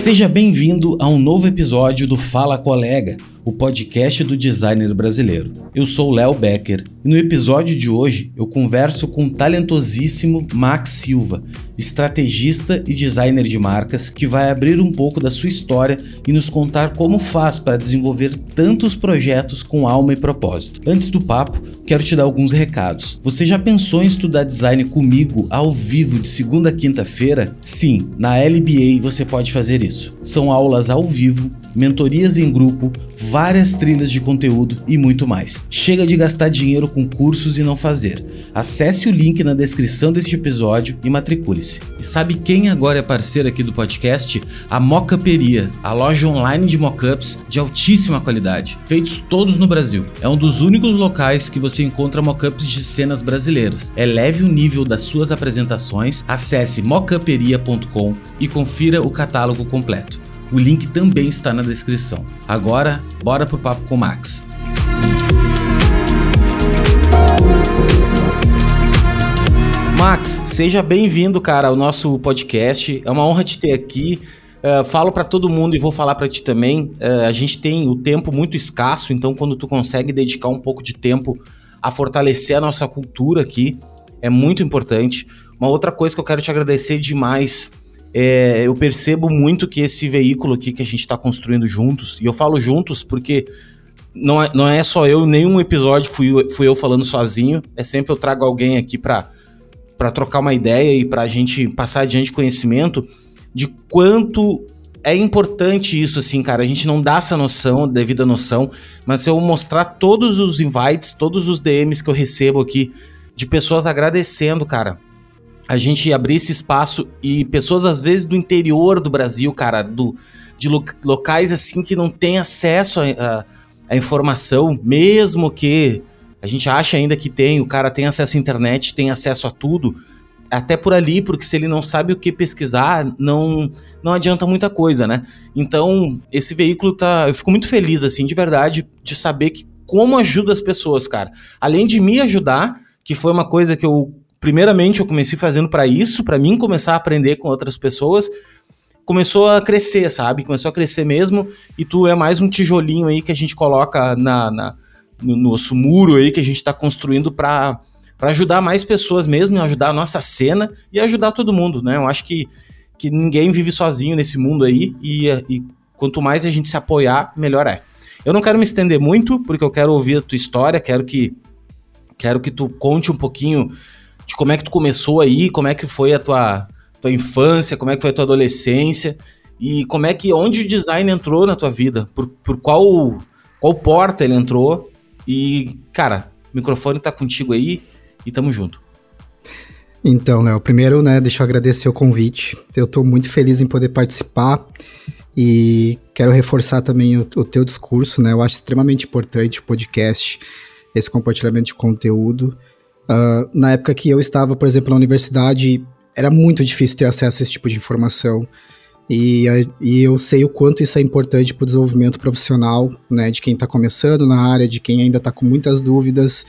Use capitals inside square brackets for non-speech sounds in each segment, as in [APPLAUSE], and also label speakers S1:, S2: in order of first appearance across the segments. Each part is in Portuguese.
S1: Seja bem-vindo a um novo episódio do Fala Colega, o podcast do designer brasileiro. Eu sou Léo Becker e no episódio de hoje eu converso com o talentosíssimo Max Silva, estrategista e designer de marcas, que vai abrir um pouco da sua história e nos contar como faz para desenvolver tantos projetos com alma e propósito. Antes do papo, quero te dar alguns recados. Você já pensou em estudar design comigo ao vivo de segunda a quinta-feira? Sim, na LBA você pode fazer isso. São aulas ao vivo mentorias em grupo, várias trilhas de conteúdo e muito mais. Chega de gastar dinheiro com cursos e não fazer. Acesse o link na descrição deste episódio e matricule-se. E sabe quem agora é parceiro aqui do podcast? A Mocaperia, a loja online de mockups de altíssima qualidade, feitos todos no Brasil. É um dos únicos locais que você encontra mockups de cenas brasileiras. Eleve o nível das suas apresentações, acesse mocaperia.com e confira o catálogo completo. O link também está na descrição. Agora, bora pro papo com o Max. Max, seja bem-vindo, cara, ao nosso podcast. É uma honra te ter aqui. Uh, falo para todo mundo e vou falar para ti também. Uh, a gente tem o tempo muito escasso, então quando tu consegue dedicar um pouco de tempo a fortalecer a nossa cultura aqui, é muito importante. Uma outra coisa que eu quero te agradecer demais é, eu percebo muito que esse veículo aqui que a gente está construindo juntos, e eu falo juntos porque não é, não é só eu, nenhum episódio fui, fui eu falando sozinho, é sempre eu trago alguém aqui para trocar uma ideia e para a gente passar adiante conhecimento de quanto é importante isso, assim, cara. A gente não dá essa noção, devida noção, mas se eu mostrar todos os invites, todos os DMs que eu recebo aqui de pessoas agradecendo, cara, a gente abrir esse espaço e pessoas, às vezes, do interior do Brasil, cara, do, de lo, locais assim que não tem acesso à informação, mesmo que a gente acha ainda que tem, o cara tem acesso à internet, tem acesso a tudo, até por ali, porque se ele não sabe o que pesquisar, não não adianta muita coisa, né? Então, esse veículo tá, eu fico muito feliz assim, de verdade, de saber que como ajuda as pessoas, cara. Além de me ajudar, que foi uma coisa que eu primeiramente eu comecei fazendo para isso, para mim começar a aprender com outras pessoas, começou a crescer, sabe? Começou a crescer mesmo, e tu é mais um tijolinho aí que a gente coloca na, na no nosso muro aí que a gente está construindo para ajudar mais pessoas mesmo, ajudar a nossa cena e ajudar todo mundo, né? Eu acho que, que ninguém vive sozinho nesse mundo aí, e, e quanto mais a gente se apoiar, melhor é. Eu não quero me estender muito, porque eu quero ouvir a tua história, quero que quero que tu conte um pouquinho de como é que tu começou aí, como é que foi a tua, tua infância, como é que foi a tua adolescência e como é que onde o design entrou na tua vida, por, por qual qual porta ele entrou e cara, o microfone tá contigo aí e tamo junto.
S2: Então, Léo, primeiro, né, deixa eu agradecer o convite. Eu estou muito feliz em poder participar e quero reforçar também o, o teu discurso, né? Eu acho extremamente importante o podcast, esse compartilhamento de conteúdo. Uh, na época que eu estava, por exemplo, na universidade, era muito difícil ter acesso a esse tipo de informação. E, e eu sei o quanto isso é importante para o desenvolvimento profissional, né, de quem está começando na área, de quem ainda está com muitas dúvidas.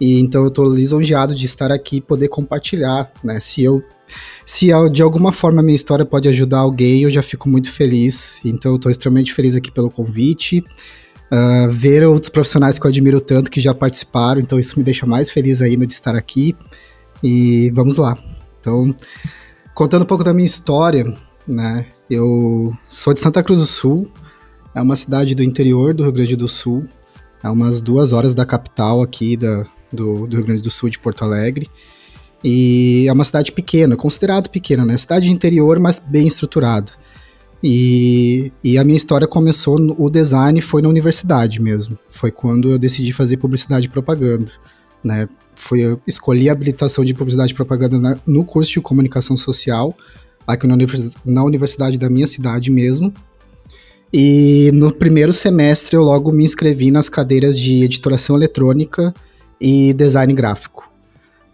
S2: E então eu estou lisonjeado de estar aqui e poder compartilhar, né? Se eu se de alguma forma a minha história pode ajudar alguém, eu já fico muito feliz. Então eu estou extremamente feliz aqui pelo convite uh, ver outros profissionais que eu admiro tanto que já participaram, então isso me deixa mais feliz ainda de estar aqui. E vamos lá. Então, contando um pouco da minha história, né? Eu sou de Santa Cruz do Sul, é uma cidade do interior do Rio Grande do Sul, é umas duas horas da capital aqui da, do, do Rio Grande do Sul, de Porto Alegre. E é uma cidade pequena, considerado pequena, né? Cidade interior, mas bem estruturada. E, e a minha história começou, no, o design foi na universidade mesmo. Foi quando eu decidi fazer publicidade e propaganda. Né? Foi, eu escolhi a habilitação de publicidade e propaganda na, no curso de comunicação social, aqui na, na universidade da minha cidade mesmo. E no primeiro semestre eu logo me inscrevi nas cadeiras de editoração eletrônica e design gráfico,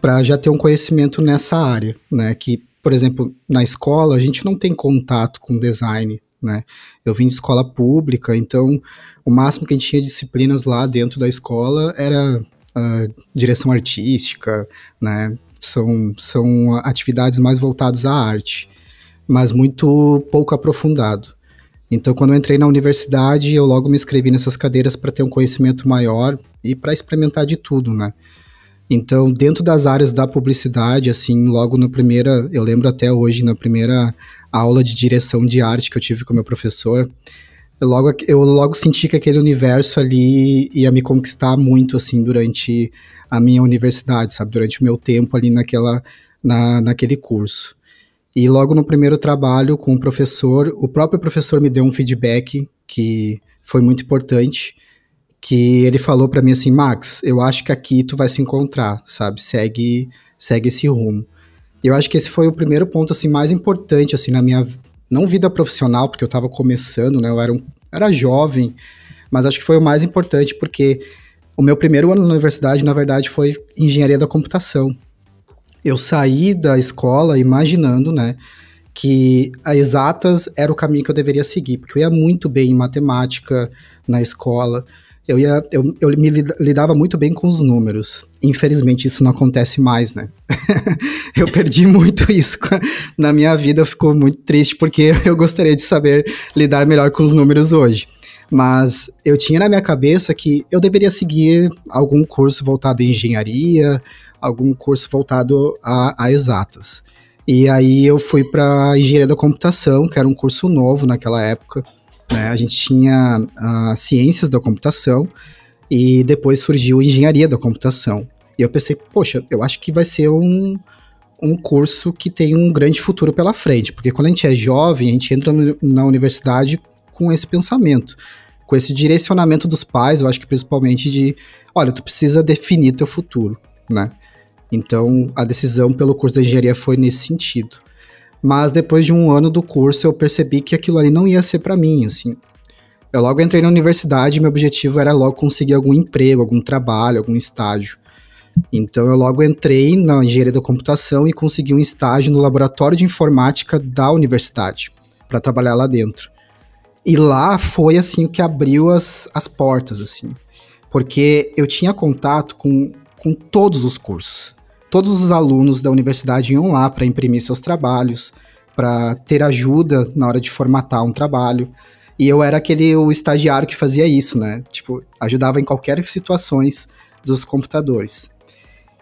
S2: para já ter um conhecimento nessa área, né? Que por exemplo, na escola a gente não tem contato com design, né? Eu vim de escola pública, então o máximo que a gente tinha disciplinas lá dentro da escola era a direção artística, né? São, são atividades mais voltadas à arte. Mas muito pouco aprofundado. Então, quando eu entrei na universidade, eu logo me inscrevi nessas cadeiras para ter um conhecimento maior e para experimentar de tudo, né? Então, dentro das áreas da publicidade, assim, logo na primeira, eu lembro até hoje, na primeira aula de direção de arte que eu tive com meu professor, eu logo, eu logo senti que aquele universo ali ia me conquistar muito, assim, durante a minha universidade, sabe? Durante o meu tempo ali naquela, na, naquele curso. E logo no primeiro trabalho com o professor, o próprio professor me deu um feedback que foi muito importante, que ele falou para mim assim, Max, eu acho que aqui tu vai se encontrar, sabe? Segue, segue esse rumo. Eu acho que esse foi o primeiro ponto assim mais importante assim na minha não vida profissional, porque eu estava começando, né? Eu era um, era jovem, mas acho que foi o mais importante porque o meu primeiro ano na universidade, na verdade, foi engenharia da computação eu saí da escola imaginando, né, que a exatas era o caminho que eu deveria seguir, porque eu ia muito bem em matemática na escola, eu, ia, eu, eu me lidava muito bem com os números. Infelizmente, isso não acontece mais, né? [LAUGHS] eu perdi muito isso na minha vida, eu fico muito triste, porque [LAUGHS] eu gostaria de saber lidar melhor com os números hoje. Mas eu tinha na minha cabeça que eu deveria seguir algum curso voltado em engenharia, algum curso voltado a, a exatas. E aí eu fui para engenharia da computação, que era um curso novo naquela época. Né? A gente tinha uh, ciências da computação e depois surgiu engenharia da computação. E eu pensei, poxa, eu acho que vai ser um, um curso que tem um grande futuro pela frente, porque quando a gente é jovem, a gente entra no, na universidade com esse pensamento, com esse direcionamento dos pais, eu acho que principalmente de, olha, tu precisa definir teu futuro, né? Então, a decisão pelo curso de engenharia foi nesse sentido. Mas depois de um ano do curso, eu percebi que aquilo ali não ia ser para mim, assim. Eu logo entrei na universidade e meu objetivo era logo conseguir algum emprego, algum trabalho, algum estágio. Então eu logo entrei na engenharia da computação e consegui um estágio no laboratório de informática da universidade, para trabalhar lá dentro. E lá foi assim o que abriu as, as portas, assim. Porque eu tinha contato com, com todos os cursos todos os alunos da universidade iam lá para imprimir seus trabalhos, para ter ajuda na hora de formatar um trabalho. E eu era aquele o estagiário que fazia isso, né? Tipo, ajudava em qualquer situações dos computadores.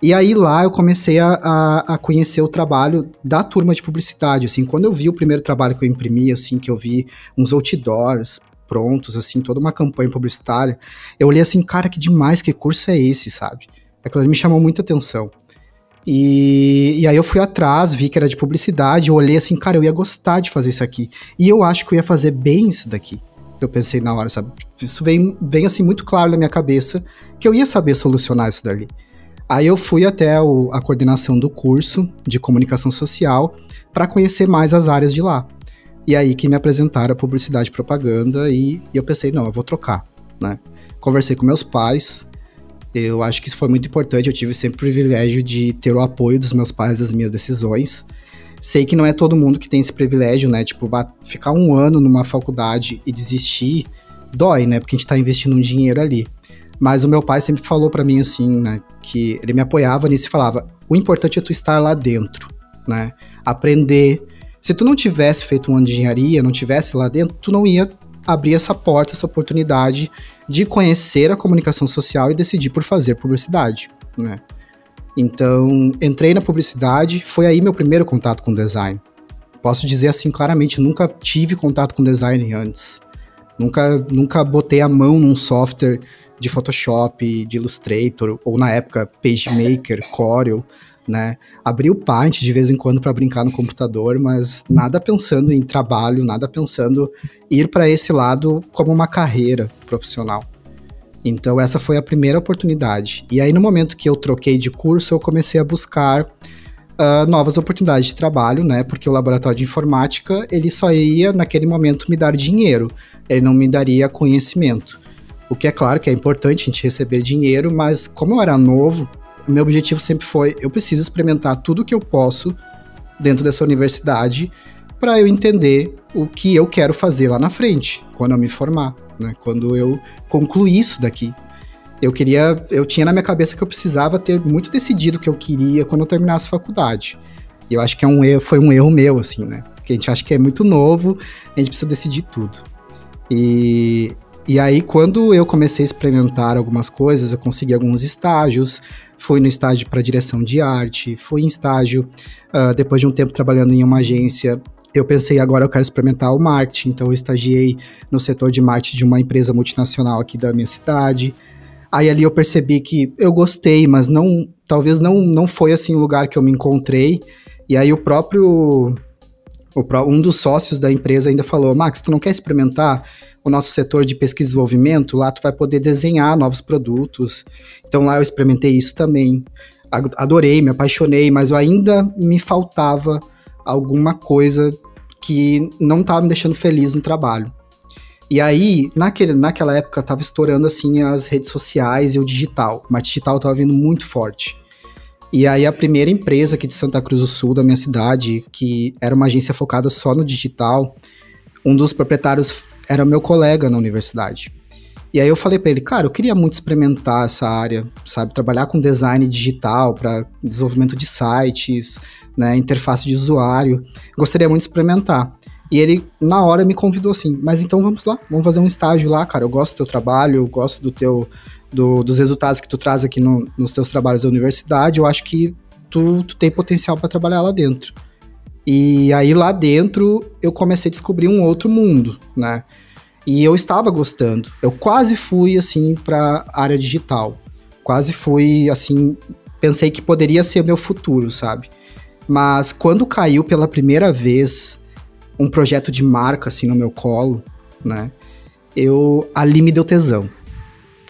S2: E aí lá eu comecei a, a, a, conhecer o trabalho da turma de publicidade, assim, quando eu vi o primeiro trabalho que eu imprimi, assim, que eu vi uns outdoors prontos, assim, toda uma campanha publicitária, eu olhei assim, cara, que demais, que curso é esse, sabe? Aquilo me chamou muita atenção. E, e aí eu fui atrás, vi que era de publicidade, olhei assim, cara, eu ia gostar de fazer isso aqui. E eu acho que eu ia fazer bem isso daqui. Eu pensei na hora, sabe? Isso vem, vem assim muito claro na minha cabeça que eu ia saber solucionar isso dali. Aí eu fui até o, a coordenação do curso de comunicação social para conhecer mais as áreas de lá. E aí que me apresentaram a publicidade e propaganda e, e eu pensei, não, eu vou trocar, né? Conversei com meus pais, eu acho que isso foi muito importante. Eu tive sempre o privilégio de ter o apoio dos meus pais das minhas decisões. Sei que não é todo mundo que tem esse privilégio, né? Tipo, ficar um ano numa faculdade e desistir dói, né? Porque a gente tá investindo um dinheiro ali. Mas o meu pai sempre falou para mim assim, né? Que ele me apoiava nisso e falava: o importante é tu estar lá dentro, né? Aprender. Se tu não tivesse feito um ano de engenharia, não tivesse lá dentro, tu não ia abrir essa porta, essa oportunidade de conhecer a comunicação social e decidir por fazer publicidade, né? Então, entrei na publicidade, foi aí meu primeiro contato com design. Posso dizer assim claramente, nunca tive contato com design antes. Nunca, nunca botei a mão num software de Photoshop, de Illustrator, ou na época PageMaker, Corel, né? Abri o Paint de vez em quando para brincar no computador, mas nada pensando em trabalho, nada pensando ir para esse lado como uma carreira profissional. Então essa foi a primeira oportunidade. E aí no momento que eu troquei de curso, eu comecei a buscar uh, novas oportunidades de trabalho, né? Porque o laboratório de informática ele só ia naquele momento me dar dinheiro, ele não me daria conhecimento. O que é claro que é importante a gente receber dinheiro, mas como eu era novo, meu objetivo sempre foi: eu preciso experimentar tudo que eu posso dentro dessa universidade para eu entender o que eu quero fazer lá na frente, quando eu me formar, né? Quando eu concluir isso daqui. Eu queria, eu tinha na minha cabeça que eu precisava ter muito decidido o que eu queria quando eu terminasse a faculdade. E eu acho que é um erro, foi um erro meu, assim, né? Porque a gente acha que é muito novo, a gente precisa decidir tudo. E, e aí, quando eu comecei a experimentar algumas coisas, eu consegui alguns estágios, fui no estágio para direção de arte, fui em estágio, uh, depois de um tempo trabalhando em uma agência, eu pensei, agora eu quero experimentar o marketing, então eu estagiei no setor de marketing de uma empresa multinacional aqui da minha cidade. Aí ali eu percebi que eu gostei, mas não, talvez não, não foi assim o lugar que eu me encontrei. E aí o próprio, o, um dos sócios da empresa ainda falou, Max, tu não quer experimentar o nosso setor de pesquisa e desenvolvimento? Lá tu vai poder desenhar novos produtos. Então lá eu experimentei isso também. Adorei, me apaixonei, mas eu ainda me faltava alguma coisa que não estava me deixando feliz no trabalho. E aí, naquele, naquela época, tava estourando assim as redes sociais e o digital. O digital tava vindo muito forte. E aí a primeira empresa aqui de Santa Cruz do Sul, da minha cidade, que era uma agência focada só no digital, um dos proprietários era meu colega na universidade. E aí eu falei para ele, cara, eu queria muito experimentar essa área, sabe, trabalhar com design digital para desenvolvimento de sites, né, interface de usuário. Gostaria muito de experimentar. E ele, na hora, me convidou assim, mas então vamos lá, vamos fazer um estágio lá, cara. Eu gosto do teu trabalho, eu gosto do teu, do, dos resultados que tu traz aqui no, nos teus trabalhos da universidade. Eu acho que tu, tu tem potencial para trabalhar lá dentro. E aí lá dentro eu comecei a descobrir um outro mundo, né? E eu estava gostando. Eu quase fui assim para área digital. Quase fui assim, pensei que poderia ser meu futuro, sabe? Mas quando caiu pela primeira vez um projeto de marca assim no meu colo, né? Eu ali me deu tesão.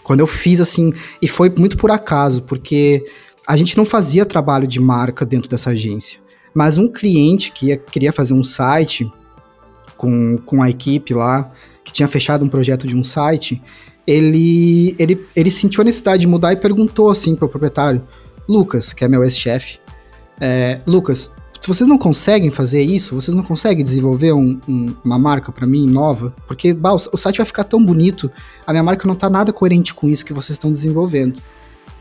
S2: Quando eu fiz assim, e foi muito por acaso, porque a gente não fazia trabalho de marca dentro dessa agência. Mas um cliente que ia, queria fazer um site com, com a equipe lá, que tinha fechado um projeto de um site, ele, ele, ele sentiu a necessidade de mudar e perguntou assim para o proprietário, Lucas, que é meu ex-chefe, é, Lucas, se vocês não conseguem fazer isso, vocês não conseguem desenvolver um, um, uma marca para mim nova, porque bah, o, o, site vai ficar tão bonito, a minha marca não tá nada coerente com isso que vocês estão desenvolvendo.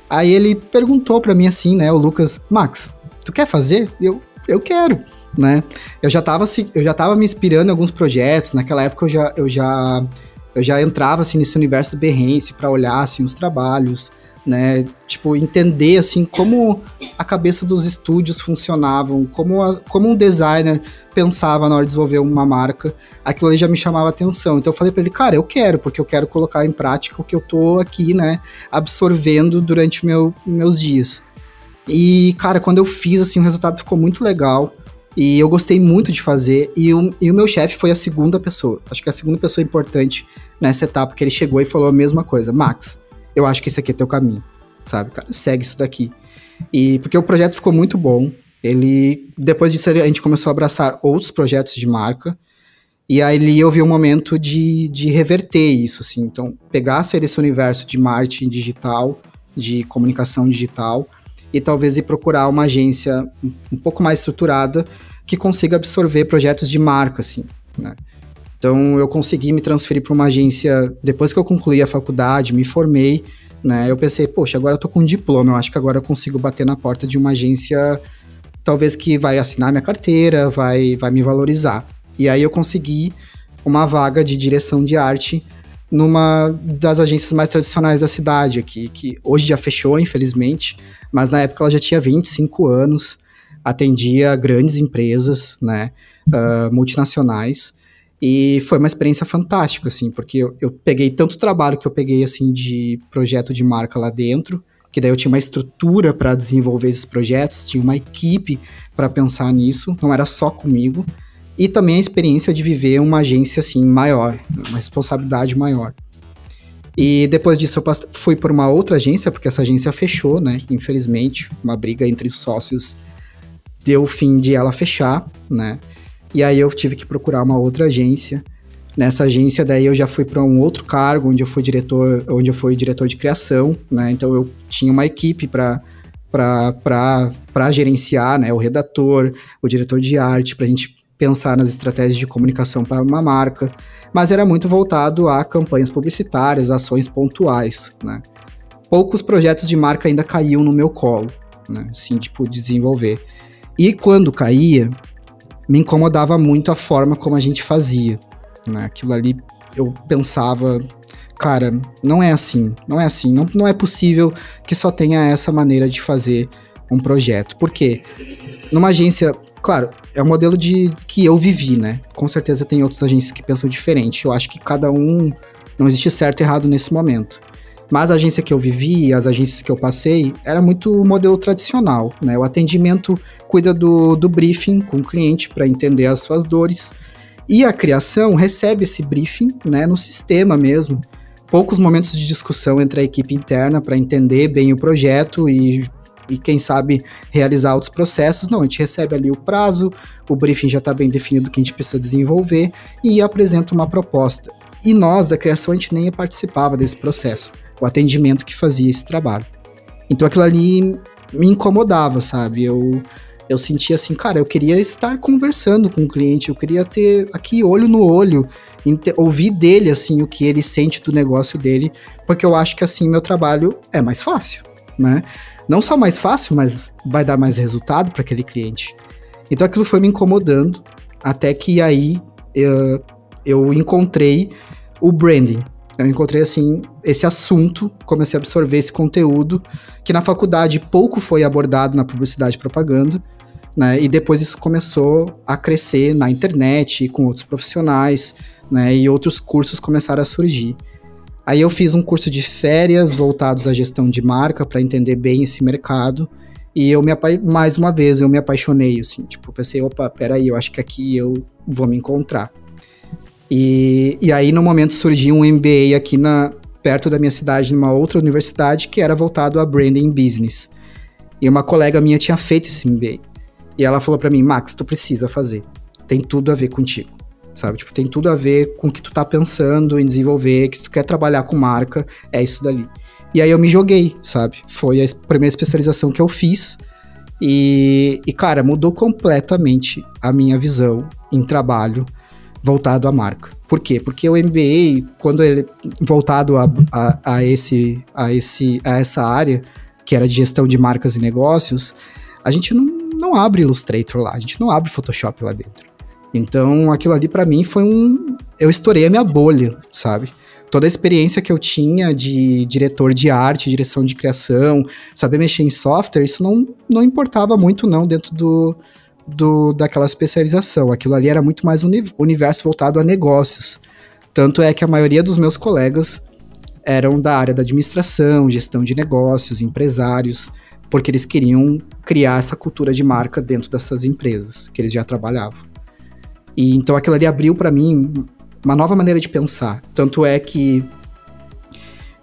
S2: Aí ele perguntou para mim assim, né, o Lucas, Max, tu quer fazer? Eu, eu quero, né? Eu já tava, eu já tava me inspirando em alguns projetos, naquela época eu já, eu já, eu já entrava assim nesse universo do Behance para olhar assim os trabalhos, né? Tipo, entender assim como a cabeça dos estúdios funcionavam, como, a, como um designer pensava na hora de desenvolver uma marca, aquilo ali já me chamava atenção. Então eu falei para ele, cara, eu quero, porque eu quero colocar em prática o que eu tô aqui, né, absorvendo durante meu, meus dias. E, cara, quando eu fiz, assim, o resultado ficou muito legal. E eu gostei muito de fazer. E o, e o meu chefe foi a segunda pessoa. Acho que a segunda pessoa importante nessa etapa, que ele chegou e falou a mesma coisa. Max, eu acho que esse aqui é teu caminho, sabe, cara? Segue isso daqui. E porque o projeto ficou muito bom. Ele, depois disso, a gente começou a abraçar outros projetos de marca. E aí eu vi um momento de, de reverter isso, assim. Então, pegasse esse universo de marketing digital, de comunicação digital, e talvez ir procurar uma agência um, pouco mais estruturada que consiga absorver projetos de marca, assim, né? Então, eu consegui me transferir para uma agência depois que eu concluí a faculdade, me formei, né? Eu pensei, poxa, agora eu tô com um diploma, eu acho que agora eu consigo bater na porta de uma agência talvez que vai assinar minha carteira, vai, vai me valorizar. E aí eu consegui uma vaga de direção de arte numa das agências mais tradicionais da cidade aqui, que hoje já fechou, infelizmente, mas na época ela já tinha 25 anos, atendia grandes empresas, né, uh, multinacionais, e foi uma experiência fantástica, assim, porque eu, eu, peguei tanto trabalho que eu peguei, assim, de projeto de marca lá dentro, que daí eu tinha uma estrutura para desenvolver esses projetos, tinha uma equipe para pensar nisso, não era só comigo, e também a experiência de viver uma agência, assim, maior, uma responsabilidade maior. E depois disso eu fui por uma outra agência, porque essa agência fechou, né, infelizmente, uma briga entre os sócios deu fim de ela fechar, né, e aí eu tive que procurar uma outra agência. Nessa agência daí eu já fui para um outro cargo, onde eu fui diretor, onde eu fui diretor de criação, né? Então eu tinha uma equipe para para gerenciar, né, o redator, o diretor de arte, para a gente pensar nas estratégias de comunicação para uma marca, mas era muito voltado a campanhas publicitárias, ações pontuais, né. Poucos projetos de marca ainda caíam no meu colo, né, assim, tipo, desenvolver. E quando caía, me incomodava muito a forma como a gente fazia. Né? Aquilo ali eu pensava, cara, não é assim, não é assim, não, não é possível que só tenha essa maneira de fazer um projeto. Por quê? Numa agência, claro, é o modelo de que eu vivi, né? Com certeza tem outras agências que pensam diferente. Eu acho que cada um não existe certo e errado nesse momento. Mas a agência que eu vivi, as agências que eu passei, era muito modelo tradicional, né? O atendimento cuida do, do briefing com o cliente para entender as suas dores. E a criação recebe esse briefing né, no sistema mesmo. Poucos momentos de discussão entre a equipe interna para entender bem o projeto e, e, quem sabe, realizar outros processos. Não, a gente recebe ali o prazo, o briefing já está bem definido o que a gente precisa desenvolver e apresenta uma proposta. E nós, da criação, a gente nem participava desse processo o atendimento que fazia esse trabalho. Então aquilo ali me incomodava, sabe? Eu, eu sentia assim, cara, eu queria estar conversando com o cliente, eu queria ter aqui olho no olho, ouvir dele, assim, o que ele sente do negócio dele, porque eu acho que assim meu trabalho é mais fácil, né? Não só mais fácil, mas vai dar mais resultado para aquele cliente. Então aquilo foi me incomodando, até que aí eu, eu encontrei o branding, eu encontrei assim esse assunto, comecei a absorver esse conteúdo que na faculdade pouco foi abordado na publicidade e propaganda, né? E depois isso começou a crescer na internet com outros profissionais, né? E outros cursos começaram a surgir. Aí eu fiz um curso de férias voltados à gestão de marca para entender bem esse mercado. E eu me mais uma vez eu me apaixonei assim, tipo, pensei, opa, peraí, eu acho que aqui eu vou me encontrar. E, e aí, no momento, surgiu um MBA aqui na, perto da minha cidade, numa outra universidade, que era voltado a branding business. E uma colega minha tinha feito esse MBA. E ela falou para mim, Max, tu precisa fazer. Tem tudo a ver contigo. Sabe? Tipo, tem tudo a ver com o que tu tá pensando em desenvolver, que se tu quer trabalhar com marca, é isso dali. E aí eu me joguei, sabe? Foi a primeira especialização que eu fiz. E, e cara, mudou completamente a minha visão em trabalho voltado à marca. Por quê? Porque o MBA, quando ele voltado a, a, a, esse, a, esse, a essa área, que era de gestão de marcas e negócios, a gente não, não abre Illustrator lá, a gente não abre Photoshop lá dentro. Então, aquilo ali para mim foi um. Eu estourei a minha bolha, sabe? Toda a experiência que eu tinha de diretor de arte, direção de criação, saber mexer em software, isso não, não importava muito, não, dentro do, do, daquela especialização. Aquilo ali era muito mais um universo voltado a negócios. Tanto é que a maioria dos meus colegas eram da área da administração, gestão de negócios, empresários, porque eles queriam criar essa cultura de marca dentro dessas empresas que eles já trabalhavam. E então aquilo ali abriu para mim uma nova maneira de pensar. Tanto é que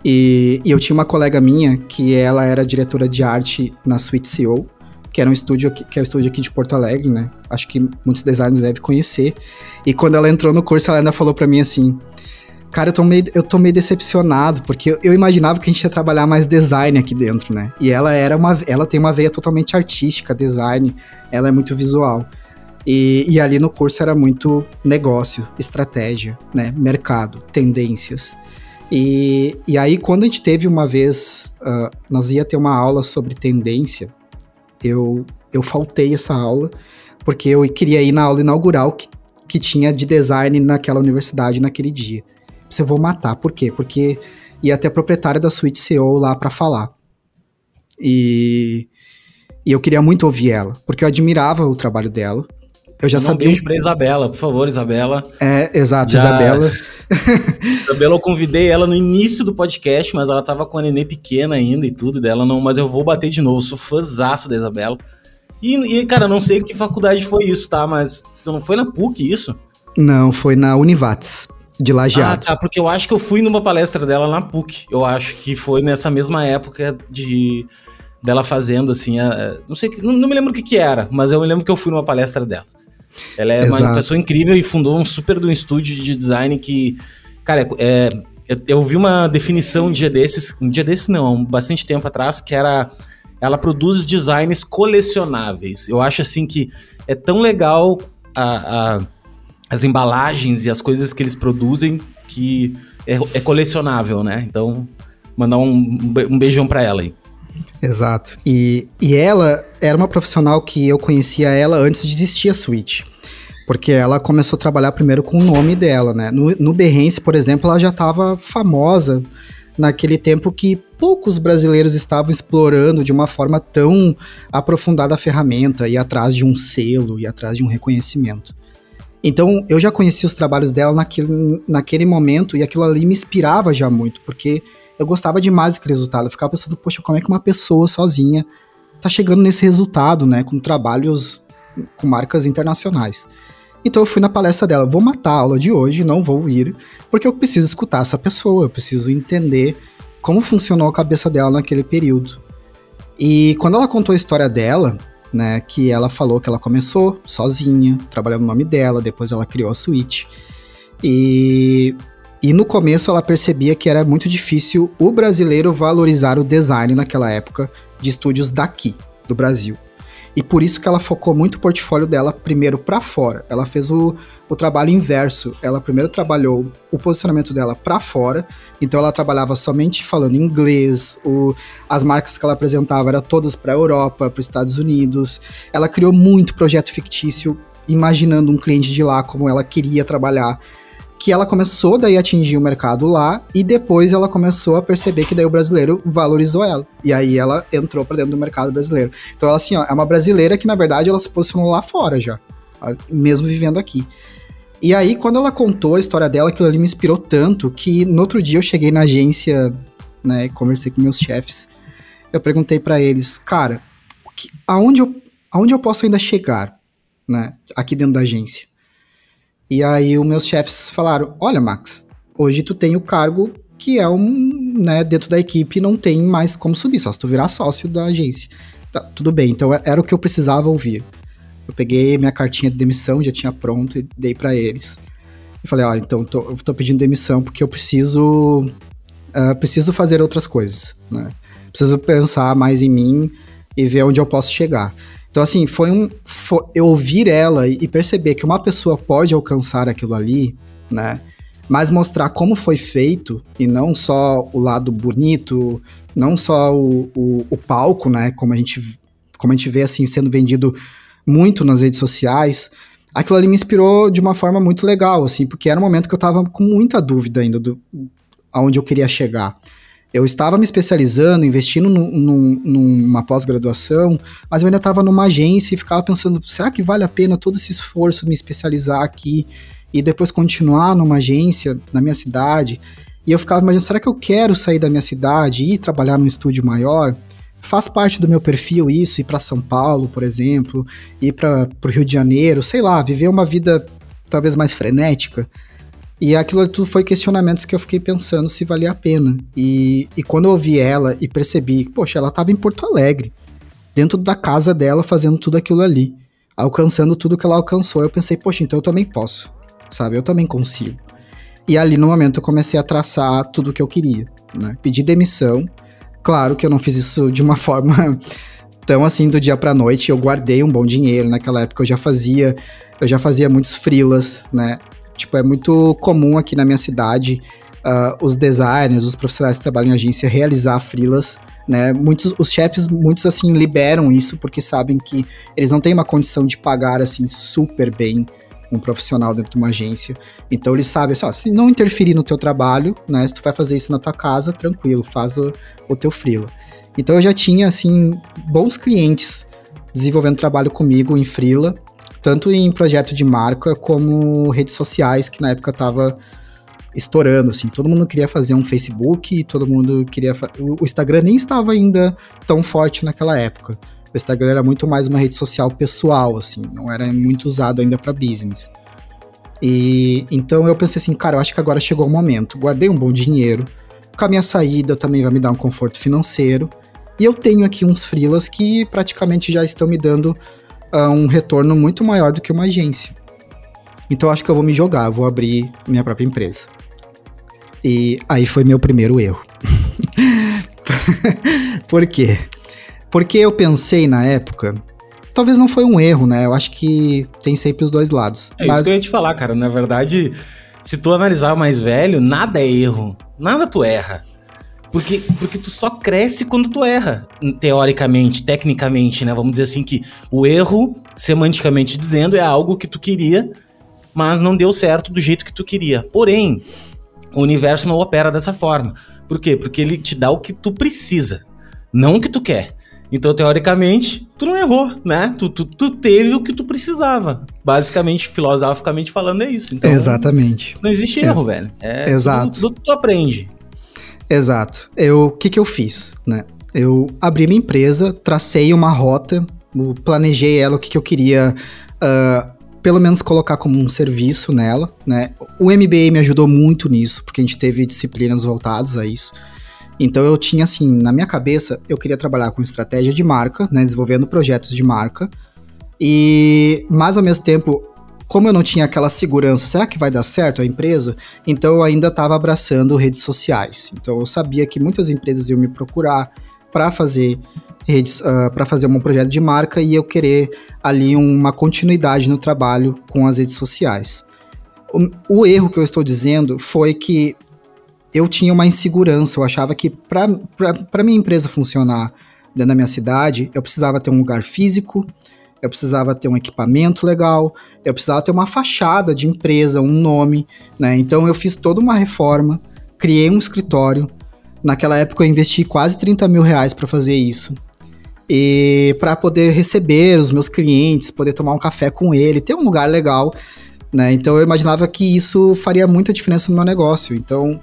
S2: e, e, eu tinha uma colega minha que ela era diretora de arte na Sweet CEO que era um estúdio aqui, que é um estúdio aqui de Porto Alegre, né? Acho que muitos designers devem conhecer. E quando ela entrou no curso, ela ainda falou para mim assim: Cara, eu tô meio, eu tô meio decepcionado, porque eu, eu, imaginava que a gente ia trabalhar mais design aqui dentro, né? E ela era uma. Ela tem uma veia totalmente artística, design, ela é muito visual. E, e ali no curso era muito negócio, estratégia, né? Mercado, tendências. E, e aí, quando a gente teve uma vez, uh, nós ia ter uma aula sobre tendência, eu, eu faltei essa aula, porque eu queria ir na aula inaugural que, que tinha de design naquela universidade naquele dia. Você vou matar, por quê? Porque ia ter a proprietária da Suite CEO lá para falar. E, e eu queria muito ouvir ela, porque eu admirava o trabalho dela. Eu já um sabia. Um
S1: beijo pra Isabela, por favor, Isabela.
S2: É, exato, já... Isabela. [LAUGHS]
S1: Isabela, eu convidei ela no início do podcast, mas ela tava com a nenê pequena ainda e tudo dela, não, mas eu vou bater de novo, sou fãzaço da Isabela. E, e, cara, não sei que faculdade foi isso, tá? Mas você não foi na PUC isso?
S2: Não, foi na Univates, de Lajeado.
S1: Ah, tá, porque eu acho que eu fui numa palestra dela na PUC. Eu acho que foi nessa mesma época de dela fazendo assim, a, não sei, não, não me lembro o que que era, mas eu me lembro que eu fui numa palestra dela. Ela é Exato. uma pessoa incrível e fundou um super do estúdio de design que, cara, é, eu, eu, vi uma definição um dia desses, um dia desses não, bastante tempo atrás, que era ela produz designs colecionáveis. Eu acho assim que é tão legal a, a, as embalagens e as coisas que eles produzem que é, é colecionável, né? Então, mandar um, um beijão para ela aí.
S2: Exato. E, e ela era uma profissional que eu conhecia ela antes de existir a Switch. Porque ela começou a trabalhar primeiro com o nome dela, né? No, no Behance, por exemplo, ela já estava famosa naquele tempo que poucos brasileiros estavam explorando de uma forma tão aprofundada a ferramenta e atrás de um selo e atrás de um reconhecimento. Então, eu já conheci os trabalhos dela naquele, naquele momento e aquilo ali me inspirava já muito, porque eu gostava demais daquele resultado. Eu ficava pensando, poxa, como é que uma pessoa sozinha tá chegando nesse resultado, né, com trabalhos com marcas internacionais. Então eu fui na palestra dela, vou matar a aula de hoje, não vou ir, porque eu preciso escutar essa pessoa, eu preciso entender como funcionou a cabeça dela naquele período. E quando ela contou a história dela, né, que ela falou que ela começou sozinha, trabalhando no nome dela, depois ela criou a suíte. E, e no começo ela percebia que era muito difícil o brasileiro valorizar o design naquela época de estúdios daqui, do Brasil. E por isso que ela focou muito o portfólio dela primeiro para fora. Ela fez o, o trabalho inverso. Ela primeiro trabalhou o posicionamento dela para fora. Então ela trabalhava somente falando inglês. O, as marcas que ela apresentava eram todas para a Europa, para os Estados Unidos. Ela criou muito projeto fictício, imaginando um cliente de lá como ela queria trabalhar que ela começou daí a atingir o mercado lá e depois ela começou a perceber que daí o brasileiro valorizou ela. E aí ela entrou para dentro do mercado brasileiro. Então ela assim, ó, é uma brasileira que na verdade ela se posicionou lá fora já, mesmo vivendo aqui. E aí quando ela contou a história dela, aquilo ali me inspirou tanto que no outro dia eu cheguei na agência, né, conversei com meus chefes. Eu perguntei para eles, cara, que, aonde eu aonde eu posso ainda chegar, né, aqui dentro da agência? E aí os meus chefes falaram: "Olha, Max, hoje tu tem o cargo que é um, né, dentro da equipe não tem mais como subir, só se tu virar sócio da agência". Tá, tudo bem. Então era o que eu precisava ouvir. Eu peguei minha cartinha de demissão, já tinha pronto e dei para eles. E falei: "Ó, então tô, eu tô pedindo demissão porque eu preciso uh, preciso fazer outras coisas, né? Preciso pensar mais em mim e ver onde eu posso chegar". Então, assim, foi um. Foi, eu ouvir ela e perceber que uma pessoa pode alcançar aquilo ali, né? Mas mostrar como foi feito e não só o lado bonito, não só o, o, o palco, né? Como a, gente, como a gente vê assim sendo vendido muito nas redes sociais. Aquilo ali me inspirou de uma forma muito legal, assim, porque era um momento que eu tava com muita dúvida ainda do aonde eu queria chegar. Eu estava me especializando, investindo num, num, numa pós-graduação, mas eu ainda estava numa agência e ficava pensando: será que vale a pena todo esse esforço me especializar aqui e depois continuar numa agência na minha cidade? E eu ficava imaginando: será que eu quero sair da minha cidade e ir trabalhar num estúdio maior? Faz parte do meu perfil isso, ir para São Paulo, por exemplo, ir para o Rio de Janeiro, sei lá, viver uma vida talvez mais frenética. E aquilo tudo foi questionamentos que eu fiquei pensando se valia a pena. E, e quando eu ouvi ela e percebi, poxa, ela estava em Porto Alegre, dentro da casa dela, fazendo tudo aquilo ali, alcançando tudo que ela alcançou, eu pensei, poxa, então eu também posso, sabe? Eu também consigo. E ali no momento eu comecei a traçar tudo o que eu queria, né? Pedi demissão. Claro que eu não fiz isso de uma [LAUGHS] forma tão assim do dia para noite. Eu guardei um bom dinheiro naquela época. Eu já fazia, eu já fazia muitos frilas, né? Tipo, é muito comum aqui na minha cidade uh, os designers, os profissionais que trabalham em agência realizar frilas, né? Muitos, os chefes, muitos assim, liberam isso porque sabem que eles não têm uma condição de pagar assim super bem um profissional dentro de uma agência. Então eles sabem assim, ó, se não interferir no teu trabalho, né? Se tu vai fazer isso na tua casa, tranquilo, faz o, o teu frila. Então eu já tinha assim bons clientes desenvolvendo trabalho comigo em frila tanto em projeto de marca como redes sociais, que na época tava estourando, assim, todo mundo queria fazer um Facebook, todo mundo queria... O Instagram nem estava ainda tão forte naquela época. O Instagram era muito mais uma rede social pessoal, assim, não era muito usado ainda para business. E então eu pensei assim, cara, eu acho que agora chegou o momento. Guardei um bom dinheiro, com a minha saída também vai me dar um conforto financeiro. E eu tenho aqui uns freelas que praticamente já estão me dando uh, um retorno muito maior do que uma agência. Então acho que eu vou me jogar, vou abrir minha própria empresa. E aí foi meu primeiro erro. [LAUGHS] Por quê? Porque eu pensei na época, talvez não foi um erro, né? Eu acho que tem sempre os dois lados.
S1: É mas... isso que eu ia te falar, cara. Na verdade, se tu analisar mais velho, nada é erro. Nada tu erra. Porque, porque tu só cresce quando tu erra, teoricamente, tecnicamente, né? Vamos dizer assim que o erro, semanticamente dizendo, é algo que tu queria, mas não deu certo do jeito que tu queria. Porém, o universo não opera dessa forma. Por quê? Porque ele te dá o que tu precisa, não o que tu quer. Então, teoricamente, tu não errou, né? Tu, tu, tu teve o que tu precisava. Basicamente, filosoficamente falando, é isso.
S2: Então, Exatamente.
S1: Não existe erro, Ex velho.
S2: É Exato.
S1: Que tu aprende.
S2: Exato. O que que eu fiz, né? Eu abri minha empresa, tracei uma rota, planejei ela, o que que eu queria, uh, pelo menos colocar como um serviço nela, né? O MBA me ajudou muito nisso, porque a gente teve disciplinas voltadas a isso. Então eu tinha assim, na minha cabeça, eu queria trabalhar com estratégia de marca, né, desenvolvendo projetos de marca. E mas ao mesmo tempo, como eu não tinha aquela segurança, será que vai dar certo a empresa? Então eu ainda estava abraçando redes sociais. Então eu sabia que muitas empresas iam me procurar para fazer redes, uh, ah, para fazer um projeto de marca e eu querer ali uma continuidade no trabalho com as redes sociais. O, o erro que eu estou dizendo foi que eu tinha uma insegurança. Eu achava que para minha empresa funcionar dentro da minha cidade, eu precisava ter um lugar físico, eu precisava ter um equipamento legal, eu precisava ter uma fachada de empresa, um nome, né? Então eu fiz toda uma reforma, criei um escritório. Naquela época eu investi quase 30 mil reais para fazer isso. E para poder receber os meus clientes, poder tomar um café com ele, ter um lugar legal, né? Então eu imaginava que isso faria muita diferença no meu negócio. Então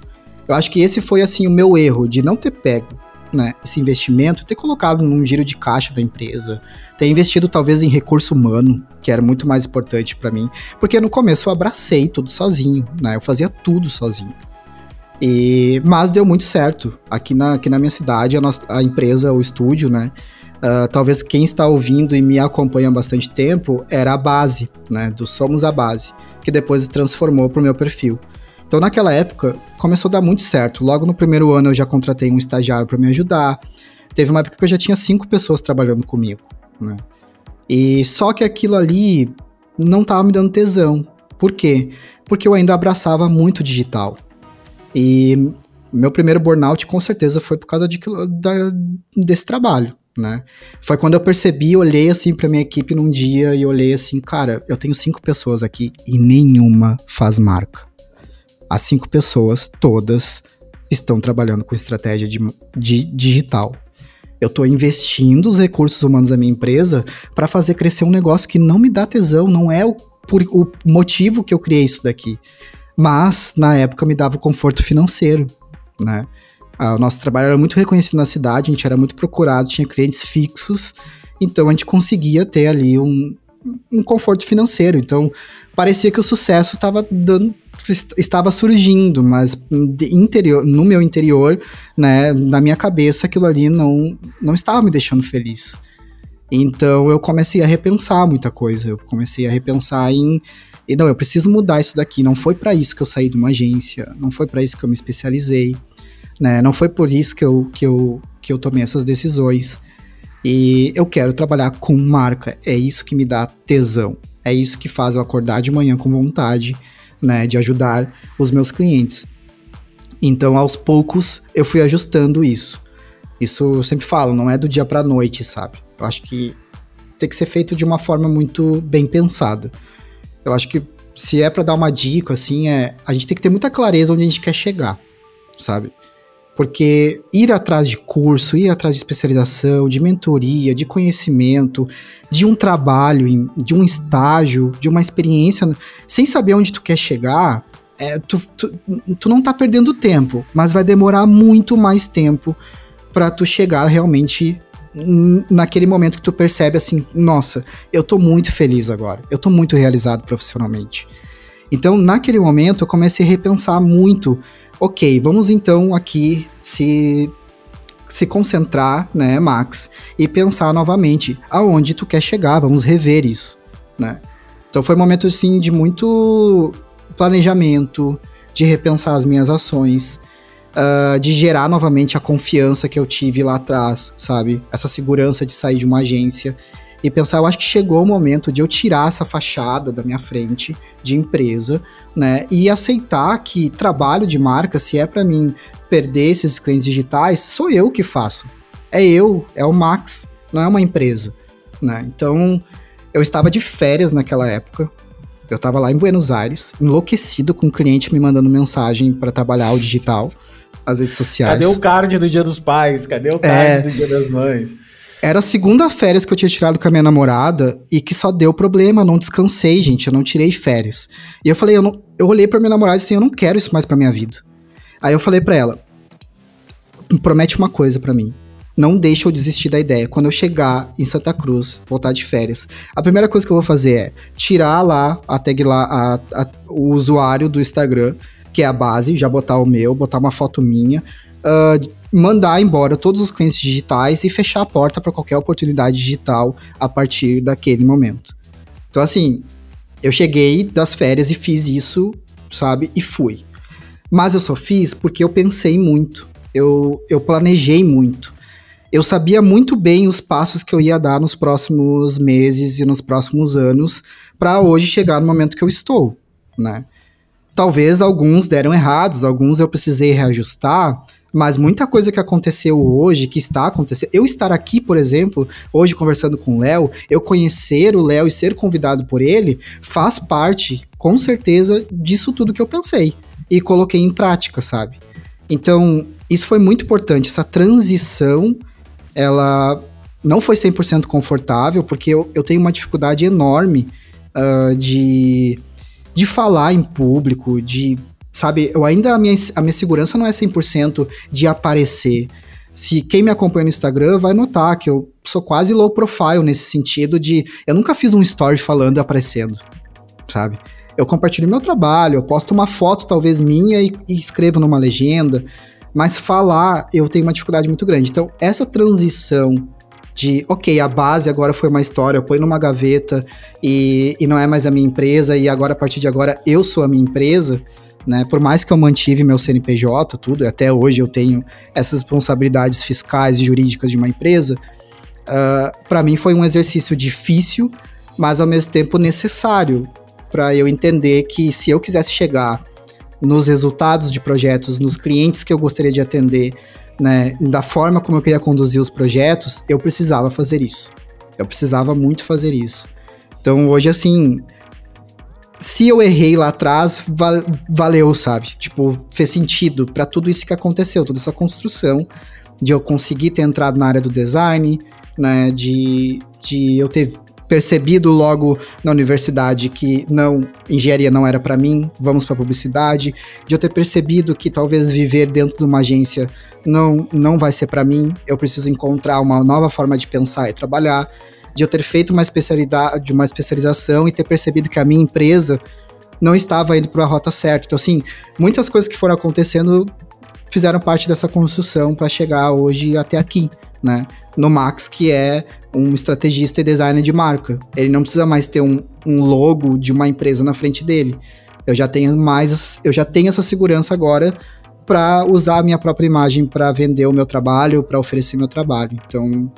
S2: eu acho que esse foi assim o meu erro de não ter pego né, esse investimento, ter colocado num giro de caixa da empresa, ter investido talvez em recurso humano, que era muito mais importante para mim, porque no começo eu abracei tudo sozinho, né? Eu fazia tudo sozinho. E mas deu muito certo. Aqui na, aqui na minha cidade, a, nossa, a empresa, o estúdio, né? Uh, talvez quem está ouvindo e me acompanha há bastante tempo era a base, né? Do Somos a Base, que depois se transformou para o meu perfil. Então, naquela época, começou a dar muito certo. Logo no primeiro ano, eu já contratei um estagiário para me ajudar. Teve uma época que eu já tinha cinco pessoas trabalhando comigo, né? E só que aquilo ali não estava me dando tesão. Por quê? Porque eu ainda abraçava muito digital. E meu primeiro burnout, com certeza, foi por causa de, da, desse trabalho, né? Foi quando eu percebi, olhei assim para minha equipe num dia e olhei assim, cara, eu tenho cinco pessoas aqui e nenhuma faz marca. As cinco pessoas, todas, estão trabalhando com estratégia de, de digital. Eu estou investindo os recursos humanos da minha empresa para fazer crescer um negócio que não me dá tesão, não é o, por, o motivo que eu criei isso daqui. Mas, na época, me dava o conforto financeiro, né? Ah, o nosso trabalho era muito reconhecido na cidade, a gente era muito procurado, tinha clientes fixos, então a gente conseguia ter ali um, um conforto financeiro. Então, parecia que o sucesso estava dando estava surgindo, mas interior, no meu interior, né, na minha cabeça, aquilo ali não, não estava me deixando feliz. Então eu comecei a repensar muita coisa. Eu comecei a repensar em não, eu preciso mudar isso daqui. Não foi para isso que eu saí de uma agência, não foi para isso que eu me especializei, né? Não foi por isso que eu, que eu, que eu tomei essas decisões. E eu quero trabalhar com marca. É isso que me dá tesão. É isso que faz eu acordar de manhã com vontade né, de ajudar os meus clientes. Então, aos poucos, eu fui ajustando isso. Isso eu sempre falo, não é do dia para noite, sabe? Eu acho que tem que ser feito de uma forma muito bem pensada. Eu acho que se é para dar uma dica, assim, é a gente tem que ter muita clareza onde a gente quer chegar, sabe? Porque ir atrás de curso, ir atrás de especialização, de mentoria, de conhecimento, de um trabalho, de um estágio, de uma experiência, sem saber onde tu quer chegar, é, tu, tu, tu não tá perdendo tempo, mas vai demorar muito mais tempo para tu chegar realmente naquele momento que tu percebe assim, nossa, eu tô muito feliz agora, eu tô muito realizado profissionalmente. Então, naquele momento, eu comecei a repensar muito Ok, vamos então aqui se se concentrar, né, Max, e pensar novamente aonde tu quer chegar, vamos rever isso, né? Então foi um momento assim de muito planejamento, de repensar as minhas ações, uh, de gerar novamente a confiança que eu tive lá atrás, sabe? Essa segurança de sair de uma agência e pensar, eu acho que chegou o momento de eu tirar essa fachada da minha frente de empresa, né, e aceitar que trabalho de marca, se é para mim perder esses clientes digitais, sou eu que faço. É eu, é o Max, não é uma empresa. Né? Então, eu estava de férias naquela época. Eu estava lá em Buenos Aires, enlouquecido com o um cliente me mandando mensagem para trabalhar o digital, as redes sociais.
S1: Cadê o card do Dia dos Pais? Cadê o card é... do Dia das Mães?
S2: Era a segunda férias que eu tinha tirado com a minha namorada e que só deu problema, não descansei, gente, eu não tirei férias. E eu falei, eu, não, eu olhei pra minha namorada e disse, eu não quero isso mais pra minha vida. Aí eu falei pra ela, promete uma coisa para mim. Não deixa eu desistir da ideia. Quando eu chegar em Santa Cruz, voltar de férias, a primeira coisa que eu vou fazer é tirar lá a tag lá, a, a, o usuário do Instagram, que é a base, já botar o meu, botar uma foto minha, uh, mandar embora todos os clientes digitais e fechar a porta para qualquer oportunidade digital a partir daquele momento. Então, assim, eu cheguei das férias e fiz isso, sabe? E fui. Mas eu só fiz porque eu pensei muito, eu, eu planejei muito. Eu sabia muito bem os passos que eu ia dar nos próximos meses e nos próximos anos para hoje chegar no momento que eu estou, né? Talvez alguns deram errados, alguns eu precisei reajustar, mas muita coisa que aconteceu hoje, que está acontecendo, eu estar aqui, por exemplo, hoje conversando com o Léo, eu conhecer o Léo e ser convidado por ele, faz parte, com certeza, disso tudo que eu pensei e coloquei em prática, sabe? Então, isso foi muito importante, essa transição, ela não foi 100% confortável, porque eu, eu tenho uma dificuldade enorme uh, de, de falar em público, de Sabe, eu ainda, a minha, a minha segurança não é 100% de aparecer. Se quem me acompanha no Instagram vai notar que eu sou quase low profile nesse sentido de eu nunca fiz um story falando e aparecendo, sabe? Eu compartilho meu trabalho, eu posto uma foto talvez minha e, e escrevo numa legenda, mas falar eu tenho uma dificuldade muito grande. Então, essa transição de, ok, a base agora foi uma história, eu ponho numa gaveta e, e não é mais a minha empresa, e agora, a partir de agora, eu sou a minha empresa, né? Por mais que eu mantive meu CNPJ, tudo, e até hoje eu tenho essas responsabilidades fiscais e jurídicas de uma empresa, uh, ah, para mim foi um exercício difícil, mas ao mesmo tempo necessário para eu entender que se eu quisesse chegar nos resultados de projetos, nos clientes que eu gostaria de atender, né, da forma como eu queria conduzir os projetos, eu precisava fazer isso. Eu precisava muito fazer isso. Então hoje assim, se eu errei lá atrás, val valeu, sabe? Tipo, fez sentido para tudo isso que aconteceu, toda essa construção de eu conseguir ter entrado na área do design, né? De, de eu ter percebido logo na universidade que não, engenharia não era para mim, vamos para publicidade, de eu ter percebido que talvez viver dentro de uma agência não não vai ser para mim, eu preciso encontrar uma nova forma de pensar e trabalhar de eu ter feito uma especialidade, uma especialização e ter percebido que a minha empresa não estava indo para a rota certa. Então, assim, muitas coisas que foram acontecendo fizeram parte dessa construção para chegar hoje até aqui, né? No Max, que é um estrategista e designer de marca. Ele não precisa mais ter um, um logo de uma empresa na frente dele. Eu já tenho mais, eu já tenho essa segurança agora para usar a minha própria imagem para vender o meu trabalho, para oferecer meu trabalho. Então,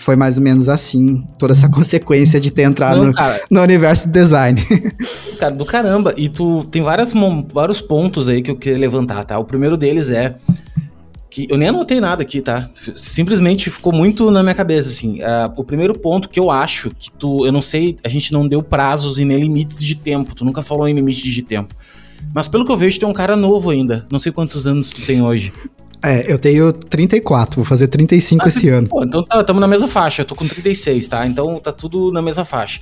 S2: foi mais ou menos assim, toda essa consequência de ter entrado Não, no, no, universo do design. [LAUGHS]
S1: Cara, do caramba. E tu tem várias, vários pontos aí que eu queria levantar, tá? O primeiro deles é que eu nem anotei nada aqui, tá? Simplesmente ficou muito na minha cabeça, assim. Uh, o primeiro ponto que eu acho que tu, eu não sei, a gente não deu prazos e nem limites de tempo. Tu nunca falou em limite de tempo. Mas pelo que eu vejo, tu é um cara novo ainda. Não sei quantos anos tu tem hoje.
S2: É, eu tenho 34, vou fazer 35 ah, esse [LAUGHS] ano.
S1: Pô, então tá, estamos na mesma faixa, eu tô com 36, tá? Então tá tudo na mesma faixa.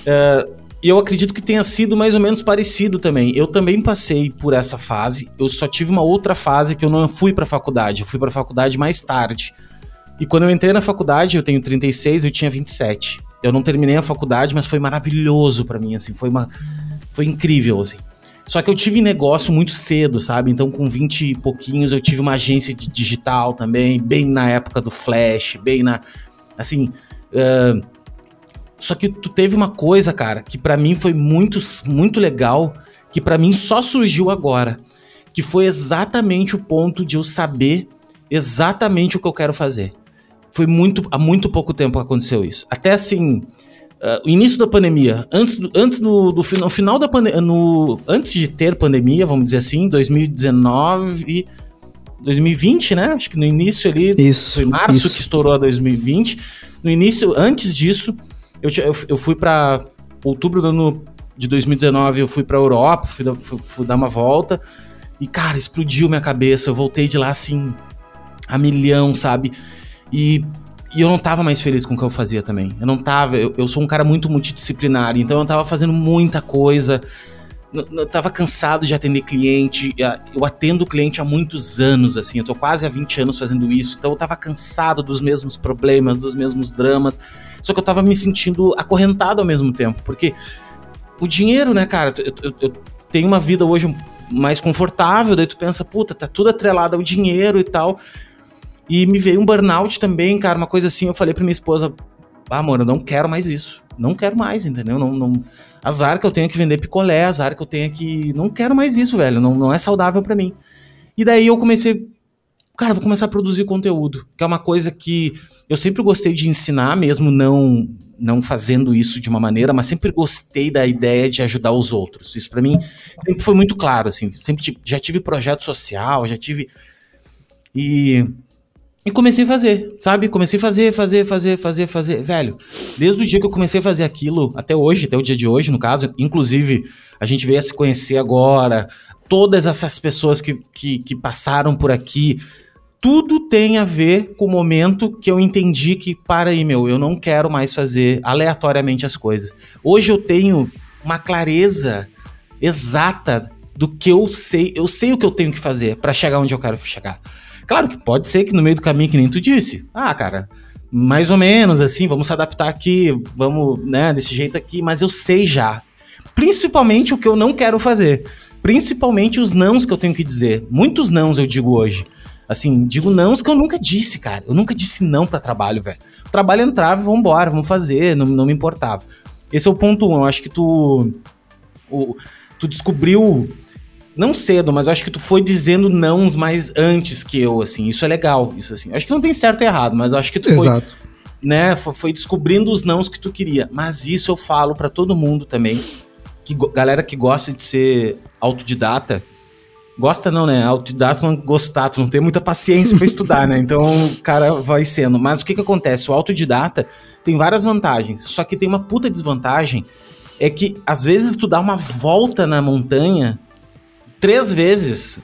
S1: Uh, e eu acredito que tenha sido mais ou menos parecido também. Eu também passei por essa fase, eu só tive uma outra fase que eu não fui pra faculdade, eu fui pra faculdade mais tarde. E quando eu entrei na faculdade, eu tenho 36, eu tinha 27. Eu não terminei a faculdade, mas foi maravilhoso para mim, assim, foi uma... Foi incrível, assim. Só que eu tive negócio muito cedo, sabe? Então, com 20 e pouquinhos, eu tive uma agência de digital também, bem na época do Flash, bem na. Assim. Uh, só que tu teve uma coisa, cara, que para mim foi muito, muito legal, que para mim só surgiu agora. Que foi exatamente o ponto de eu saber exatamente o que eu quero fazer. Foi muito, há muito pouco tempo que aconteceu isso. Até assim, Uh, o início da pandemia, antes do, antes do, do no final da pandemia, antes de ter pandemia, vamos dizer assim, 2019, 2020, né? Acho que no início ali,
S2: isso,
S1: foi março
S2: isso.
S1: que estourou a 2020. No início, antes disso, eu, eu, eu fui para outubro do ano de 2019, eu fui para Europa, fui, fui, fui dar uma volta e cara, explodiu minha cabeça. Eu voltei de lá assim a milhão, sabe? E e eu não tava mais feliz com o que eu fazia também. Eu não tava. Eu, eu sou um cara muito multidisciplinar, então eu tava fazendo muita coisa. Eu, tava cansado de atender cliente. Eu atendo cliente há muitos anos, assim. Eu tô quase há 20 anos fazendo isso. Então eu tava cansado dos mesmos problemas, dos mesmos dramas. Só que eu tava me sentindo acorrentado ao mesmo tempo. Porque o dinheiro, né, cara? Eu, eu, eu tenho uma vida hoje mais confortável. Daí tu pensa, puta, tá tudo atrelado ao dinheiro e tal. E me veio um burnout também, cara, uma coisa assim. Eu falei pra minha esposa: Ah, amor, eu não quero mais isso. Não quero mais, entendeu? Não, não... Azar que eu tenho que vender picolé, azar que eu tenho que. Não quero mais isso, velho. Não, não é saudável para mim. E daí eu comecei. Cara, vou começar a produzir conteúdo, que é uma coisa que eu sempre gostei de ensinar, mesmo não não fazendo isso de uma maneira, mas sempre gostei da ideia de ajudar os outros. Isso para mim sempre foi muito claro, assim. Sempre já tive projeto social, já tive e e comecei a fazer, sabe? Comecei a fazer, fazer, fazer, fazer, fazer. Velho, desde o dia que eu comecei a fazer aquilo, até hoje, até o dia de hoje, no caso, inclusive, a gente veio a se conhecer agora, todas essas pessoas que, que, que passaram por aqui, tudo tem a ver com o momento que eu entendi que, para aí, meu, eu não quero mais fazer aleatoriamente as coisas. Hoje eu tenho uma clareza exata do que eu sei, eu sei o que eu tenho que fazer para chegar onde eu quero chegar. Claro que pode ser que no meio do caminho, que nem tu disse, ah, cara, mais ou menos assim, vamos se adaptar aqui, vamos, né, desse jeito aqui, mas eu sei já. Principalmente o que eu não quero fazer. Principalmente os nãos que eu tenho que dizer. Muitos nãos eu digo hoje. Assim, digo nãos que eu nunca disse, cara. Eu nunca disse não para trabalho, velho. O trabalho entrava, vamos embora, vamos fazer, não, não me importava. Esse é o ponto um. Eu acho que tu. O, tu descobriu não cedo, mas eu acho que tu foi dizendo nãos mais antes que eu, assim. Isso é legal, isso assim. Eu acho que não tem certo e errado, mas eu acho que tu
S2: Exato.
S1: foi, né, foi descobrindo os nãos que tu queria. Mas isso eu falo para todo mundo também, que galera que gosta de ser autodidata, gosta não, né? Autodidata não gostar, tu não tem muita paciência para estudar, né? Então o cara vai sendo. Mas o que que acontece? O autodidata tem várias vantagens, só que tem uma puta desvantagem é que às vezes tu dá uma volta na montanha três vezes.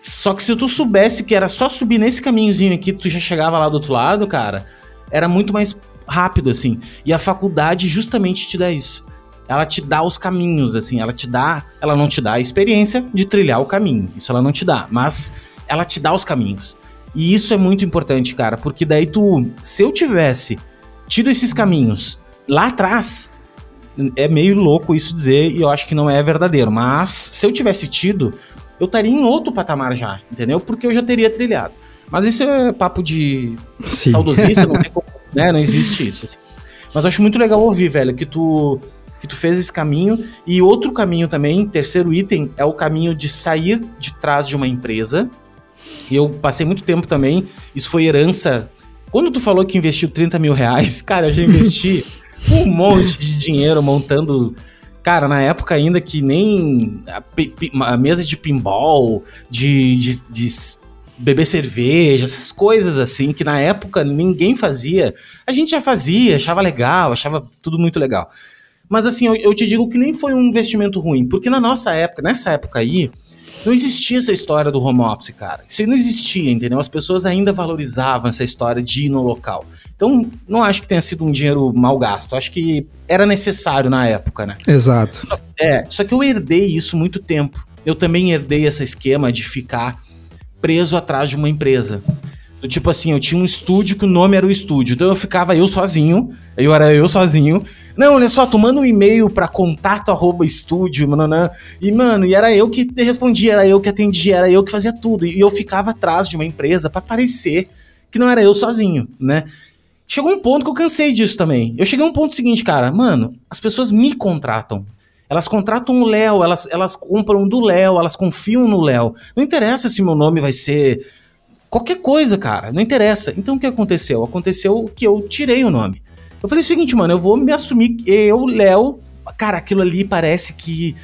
S1: Só que se tu soubesse que era só subir nesse caminhozinho aqui, tu já chegava lá do outro lado, cara, era muito mais rápido, assim. E a faculdade justamente te dá isso. Ela te dá os caminhos, assim, ela te dá. Ela não te dá a experiência de trilhar o caminho. Isso ela não te dá. Mas ela te dá os caminhos. E isso é muito importante, cara, porque daí tu. Se eu tivesse tido esses caminhos lá atrás, é meio louco isso dizer e eu acho que não é verdadeiro. Mas se eu tivesse tido, eu estaria em outro patamar já, entendeu? Porque eu já teria trilhado. Mas isso é papo de Sim. saudosista, não, [LAUGHS] como, né? não existe isso. Assim. Mas eu acho muito legal ouvir, velho, que tu que tu fez esse caminho e outro caminho também, terceiro item, é o caminho de sair de trás de uma empresa. E eu passei muito tempo também, isso foi herança. Quando tu falou que investiu 30 mil reais, [LAUGHS] cara, eu já investi [LAUGHS] um monte de dinheiro montando. Cara, na época ainda que nem a, a mesa de pinball, de, de, de beber cerveja, essas coisas assim, que na época ninguém fazia. A gente já fazia, achava legal, achava tudo muito legal. Mas assim, eu, eu, te digo que nem foi um investimento ruim, porque na nossa época, nessa época aí, não existia essa história do home office, cara. Isso aí não existia, entendeu? As pessoas ainda valorizavam essa história de ir no local. Então, não acho que tenha sido um dinheiro mal gasto. Acho que era necessário na época, né?
S2: Exato.
S1: É, só que eu herdei isso muito tempo. Eu também herdei esse esquema de ficar preso atrás de uma empresa. Do tipo assim, eu tinha um estúdio que o nome era o estúdio. Então eu ficava eu sozinho, eu era eu sozinho. Não, olha só, tu manda um e-mail pra contato arroba estúdio, mano, e mano, e era eu que respondia, era eu que atendia, era eu que fazia tudo. E eu ficava atrás de uma empresa para parecer que não era eu sozinho, né? Chegou um ponto que eu cansei disso também. Eu cheguei a um ponto seguinte, cara, mano, as pessoas me contratam. Elas contratam o Léo, elas, elas compram do Léo, elas confiam no Léo. Não interessa se meu nome vai ser qualquer coisa, cara, não interessa. Então o que aconteceu? Aconteceu que eu tirei o nome. Eu falei o seguinte, mano, eu vou me assumir, eu, Léo, cara, aquilo ali parece que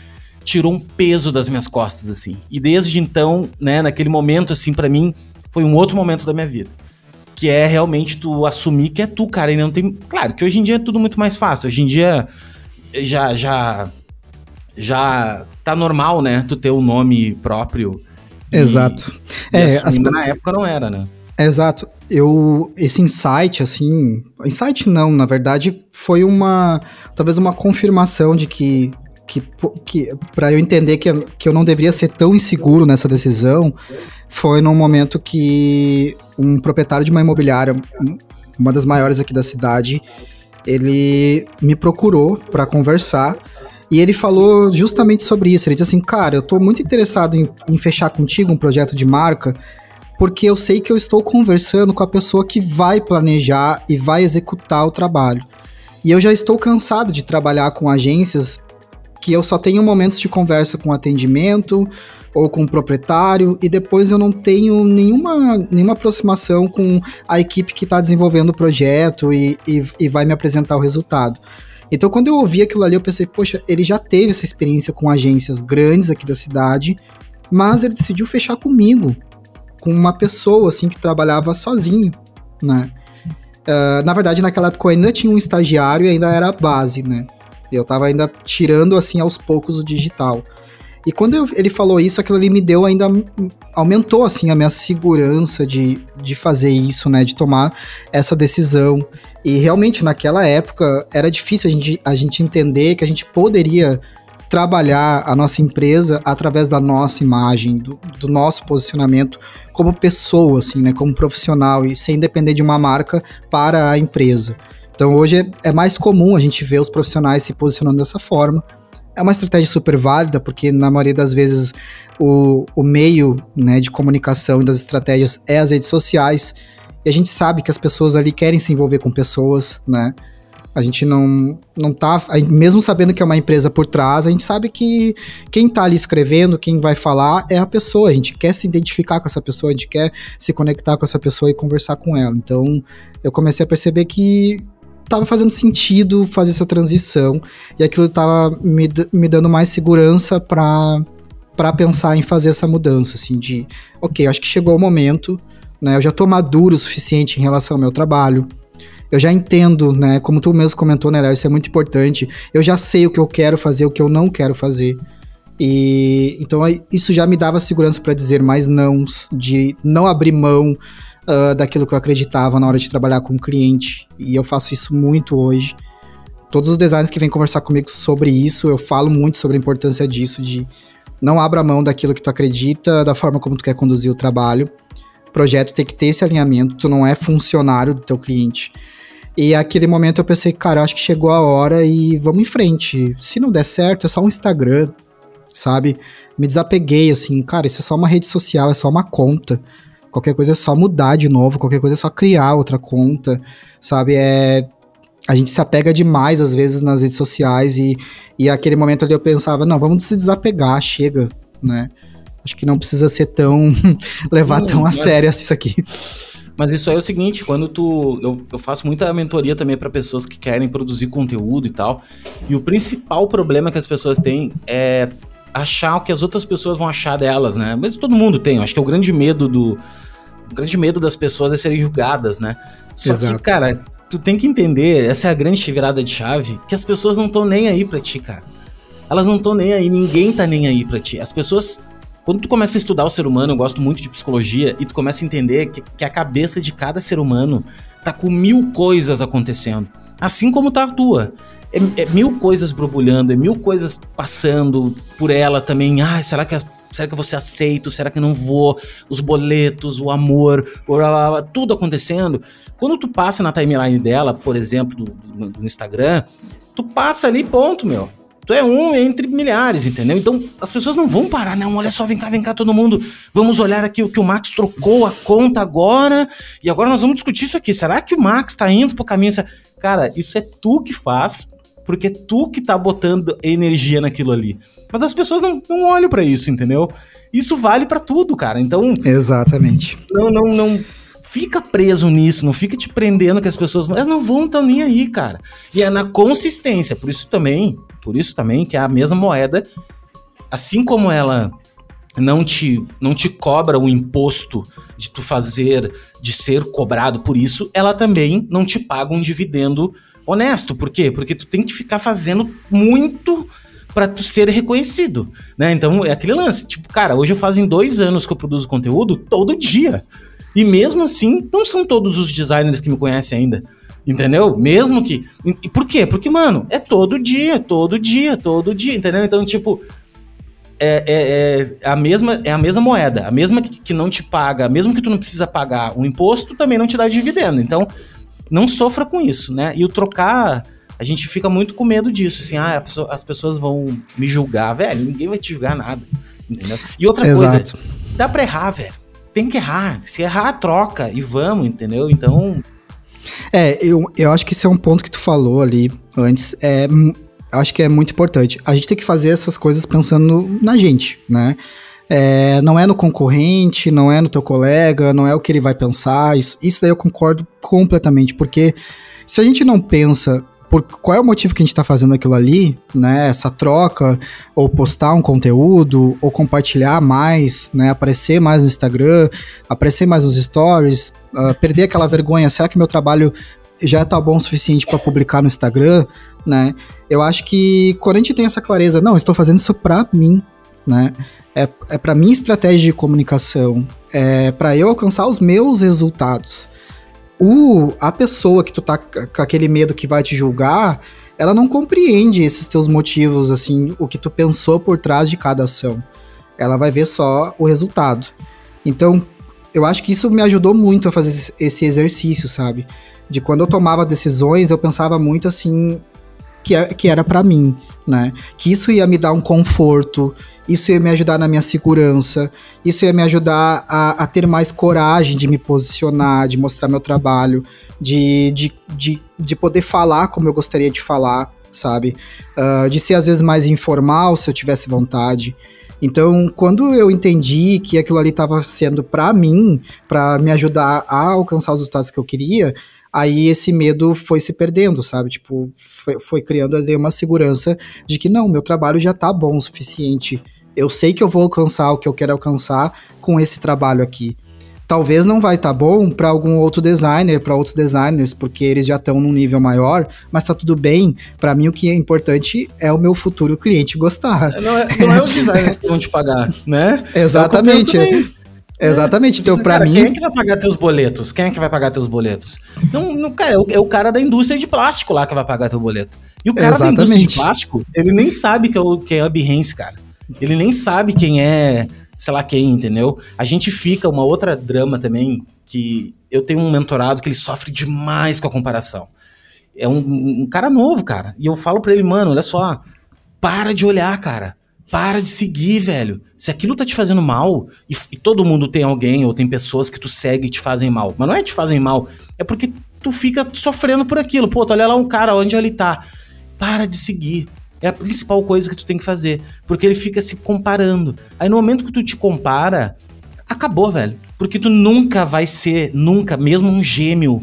S1: tirou um peso das minhas costas, assim. E desde então, né, naquele momento, assim, para mim, foi um outro momento da minha vida. Que é realmente tu assumir que é tu, cara. E não tem. Claro que hoje em dia é tudo muito mais fácil. Hoje em dia já. já já tá normal, né? Tu ter o um nome próprio.
S2: Exato.
S1: E, é, as... na época não era, né?
S2: Exato. Eu esse insight assim, insight não, na verdade foi uma talvez uma confirmação de que que, que para eu entender que, que eu não deveria ser tão inseguro nessa decisão, foi num momento que um proprietário de uma imobiliária, uma das maiores aqui da cidade, ele me procurou para conversar e ele falou justamente sobre isso. Ele disse assim: Cara, eu tô muito interessado em, em fechar contigo um projeto de marca, porque eu sei que eu estou conversando com a pessoa que vai planejar e vai executar o trabalho. E eu já estou cansado de trabalhar com agências que eu só tenho momentos de conversa com atendimento ou com o proprietário e depois eu não tenho nenhuma, nenhuma aproximação com a equipe que está desenvolvendo o projeto e, e, e vai me apresentar o resultado. Então, quando eu ouvi aquilo ali, eu pensei, poxa, ele já teve essa experiência com agências grandes aqui da cidade, mas ele decidiu fechar comigo, com uma pessoa, assim, que trabalhava sozinho, né? Uh, na verdade, naquela época eu ainda tinha um estagiário e ainda era base, né? Eu tava ainda tirando, assim, aos poucos o digital. E quando eu, ele falou isso, aquilo ali me deu ainda. aumentou, assim, a minha segurança de, de fazer isso, né? De tomar essa decisão. E realmente, naquela época, era difícil a gente, a gente entender que a gente poderia trabalhar a nossa empresa através da nossa imagem, do, do, nosso posicionamento como pessoa, assim, né, como profissional e sem depender de uma marca para a empresa. Então hoje é, é mais comum a gente ver os profissionais se posicionando dessa forma. É uma estratégia super válida, porque na maioria das vezes o, o meio né, de comunicação e das estratégias é as redes sociais. E a gente sabe que as pessoas ali querem se envolver com pessoas, né? A gente não, não tá. Mesmo sabendo que é uma empresa por trás, a gente sabe que quem tá ali escrevendo, quem vai falar é a pessoa. A gente quer se identificar com essa pessoa, a gente quer se conectar com essa pessoa e conversar com ela. Então, eu comecei a perceber que tava fazendo sentido fazer essa transição e aquilo tava me, me dando mais segurança para para pensar em fazer essa mudança, assim, de, ok, acho que chegou o momento, né, eu já tô maduro o suficiente em relação ao meu trabalho, eu já entendo, né? Como tu mesmo comentou, né, Léo? Isso é muito importante. Eu já sei o que eu quero fazer, o que eu não quero fazer. E então isso já me dava segurança para dizer mais não, de não abrir mão uh, daquilo que eu acreditava na hora de trabalhar com o cliente. E eu faço isso muito hoje. Todos os designers que vêm conversar comigo sobre isso, eu falo muito sobre a importância disso, de não abra mão daquilo que tu acredita, da forma como tu quer conduzir o trabalho. Projeto tem que ter esse alinhamento, tu não é funcionário do teu cliente. E aquele momento eu pensei, cara, acho que chegou a hora e vamos em frente. Se não der certo, é só um Instagram, sabe? Me desapeguei, assim, cara, isso é só uma rede social, é só uma conta. Qualquer coisa é só mudar de novo, qualquer coisa é só criar outra conta, sabe? É. A gente se apega demais, às vezes, nas redes sociais, e, e aquele momento ali eu pensava, não, vamos se desapegar, chega, né? Acho que não precisa ser tão. [LAUGHS] levar tão a sério isso aqui.
S1: Mas isso aí é o seguinte, quando tu. Eu, eu faço muita mentoria também para pessoas que querem produzir conteúdo e tal. E o principal problema que as pessoas têm é achar o que as outras pessoas vão achar delas, né? Mas todo mundo tem, eu acho que é o grande medo do. O grande medo das pessoas é serem julgadas, né? Só Exato. que, cara, tu tem que entender, essa é a grande virada de chave, que as pessoas não estão nem aí pra ti, cara. Elas não estão nem aí, ninguém tá nem aí pra ti. As pessoas quando tu começa a estudar o ser humano, eu gosto muito de psicologia, e tu começa a entender que, que a cabeça de cada ser humano tá com mil coisas acontecendo. Assim como tá a tua. É, é, mil coisas borbulhando, é mil coisas passando por ela também. Ah, será que, será que eu vou ser aceito? Será que eu não vou? Os boletos, o amor, blá, blá, blá, tudo acontecendo. Quando tu passa na timeline dela, por exemplo, do, do, do Instagram, tu passa ali, ponto, meu. Tu é um entre milhares, entendeu? Então as pessoas não vão parar, não. Olha só, vem cá, vem cá, todo mundo. Vamos olhar aqui o que o Max trocou a conta agora. E agora nós vamos discutir isso aqui. Será que o Max tá indo pro caminho? Cara, isso é tu que faz, porque é tu que tá botando energia naquilo ali. Mas as pessoas não, não olham para isso, entendeu? Isso vale para tudo, cara. Então.
S2: Exatamente.
S1: Não, não, não fica preso nisso, não fica te prendendo que as pessoas elas não vão tão nem aí, cara. E é na consistência, por isso também, por isso também que é a mesma moeda, assim como ela não te, não te cobra o imposto de tu fazer, de ser cobrado por isso, ela também não te paga um dividendo honesto. Por quê? Porque tu tem que ficar fazendo muito para tu ser reconhecido, né? Então é aquele lance, tipo, cara, hoje fazem dois anos que eu produzo conteúdo todo dia. E mesmo assim, não são todos os designers que me conhecem ainda. Entendeu? Mesmo que. E por quê? Porque, mano, é todo dia, todo dia, todo dia, entendeu? Então, tipo, é, é, é, a mesma, é a mesma moeda, a mesma que, que, não te paga, mesmo que tu não precisa pagar o imposto, também não te dá dividendo. Então, não sofra com isso, né? E o trocar, a gente fica muito com medo disso, assim, ah, pessoa, as pessoas vão me julgar, velho, ninguém vai te julgar nada, entendeu? E outra Exato. coisa, dá pra errar, velho. Tem que errar. Se errar, troca e vamos, entendeu? Então.
S2: É, eu, eu acho que esse é um ponto que tu falou ali antes. É acho que é muito importante. A gente tem que fazer essas coisas pensando na gente, né? É, não é no concorrente, não é no teu colega, não é o que ele vai pensar. Isso, isso daí eu concordo completamente, porque se a gente não pensa por qual é o motivo que a gente está fazendo aquilo ali, né? Essa troca, ou postar um conteúdo, ou compartilhar mais, né? Aparecer mais no Instagram, aparecer mais nos stories, uh, perder aquela vergonha. Será que meu trabalho já tá bom o suficiente para publicar no Instagram, né? Eu acho que quando a gente tem essa clareza, não, estou fazendo isso para mim, né? É, é para minha estratégia de comunicação, é para eu alcançar os meus resultados. O, a pessoa que tu tá com aquele medo que vai te julgar, ela não compreende esses teus motivos, assim, o que tu pensou por trás de cada ação. Ela vai ver só o resultado. Então, eu acho que isso me ajudou muito a fazer esse exercício, sabe? De quando eu tomava decisões, eu pensava muito assim, que, é, que era para mim, né? Que isso ia me dar um conforto, isso ia me ajudar na minha segurança, isso ia me ajudar a, a ter mais coragem de me posicionar, de mostrar meu trabalho, de, de, de, de poder falar como eu gostaria de falar, sabe? Uh, de ser às vezes mais informal se eu tivesse vontade. Então, quando eu entendi que aquilo ali estava sendo para mim, para me ajudar a alcançar os resultados que eu queria, aí esse medo foi se perdendo, sabe? Tipo, foi, foi criando ali uma segurança de que não, meu trabalho já tá bom o suficiente. Eu sei que eu vou alcançar o que eu quero alcançar com esse trabalho aqui. Talvez não vai estar tá bom para algum outro designer, para outros designers, porque eles já estão num nível maior, mas tá tudo bem. Para mim o que é importante é o meu futuro cliente gostar.
S1: Não é, não é os designers que vão te pagar, né? [LAUGHS]
S2: Exatamente. Exatamente. Então, para mim.
S1: Quem é que vai pagar teus boletos? Quem é que vai pagar teus boletos? Não, não cara, é o, é cara da indústria de plástico lá que vai pagar teu boleto. E o cara Exatamente. da indústria de plástico, ele nem sabe que é o, quem é a Behance, cara. Ele nem sabe quem é, sei lá quem, entendeu? A gente fica, uma outra drama também, que eu tenho um mentorado que ele sofre demais com a comparação. É um, um cara novo, cara. E eu falo pra ele, mano, olha só, para de olhar, cara. Para de seguir, velho. Se aquilo tá te fazendo mal, e, e, todo mundo tem alguém ou tem pessoas que tu segue e te fazem mal, mas não é te fazem mal, é porque tu fica sofrendo por aquilo. Pô, tu olha lá um cara, onde ele tá. Para de seguir. É a principal coisa que tu tem que fazer. Porque ele fica se comparando. Aí no momento que tu te compara, acabou, velho. Porque tu nunca vai ser, nunca, mesmo um gêmeo.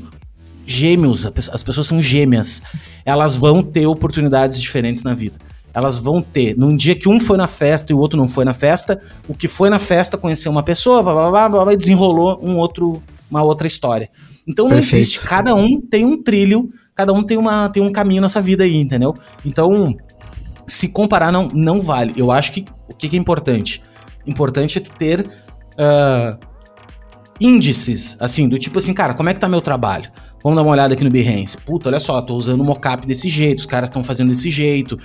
S1: Gêmeos, as pessoas são gêmeas. Elas vão ter oportunidades diferentes na vida elas vão ter, num dia que um foi na festa e o outro não foi na festa, o que foi na festa conheceu uma pessoa, blá, blá, blá, blá, blá desenrolou um outro, uma outra história. Então não Perfeito. existe, cada um tem um trilho, cada um tem, uma, tem um caminho nessa vida aí, entendeu? Então, se comparar não, não vale. Eu acho que o que, que é importante? Importante é tu ter uh, índices, assim, do tipo assim, cara, como é que tá meu trabalho? Vamos dar uma olhada aqui no Behance. Puta, olha só, tô usando o mockup desse jeito, os caras estão fazendo desse jeito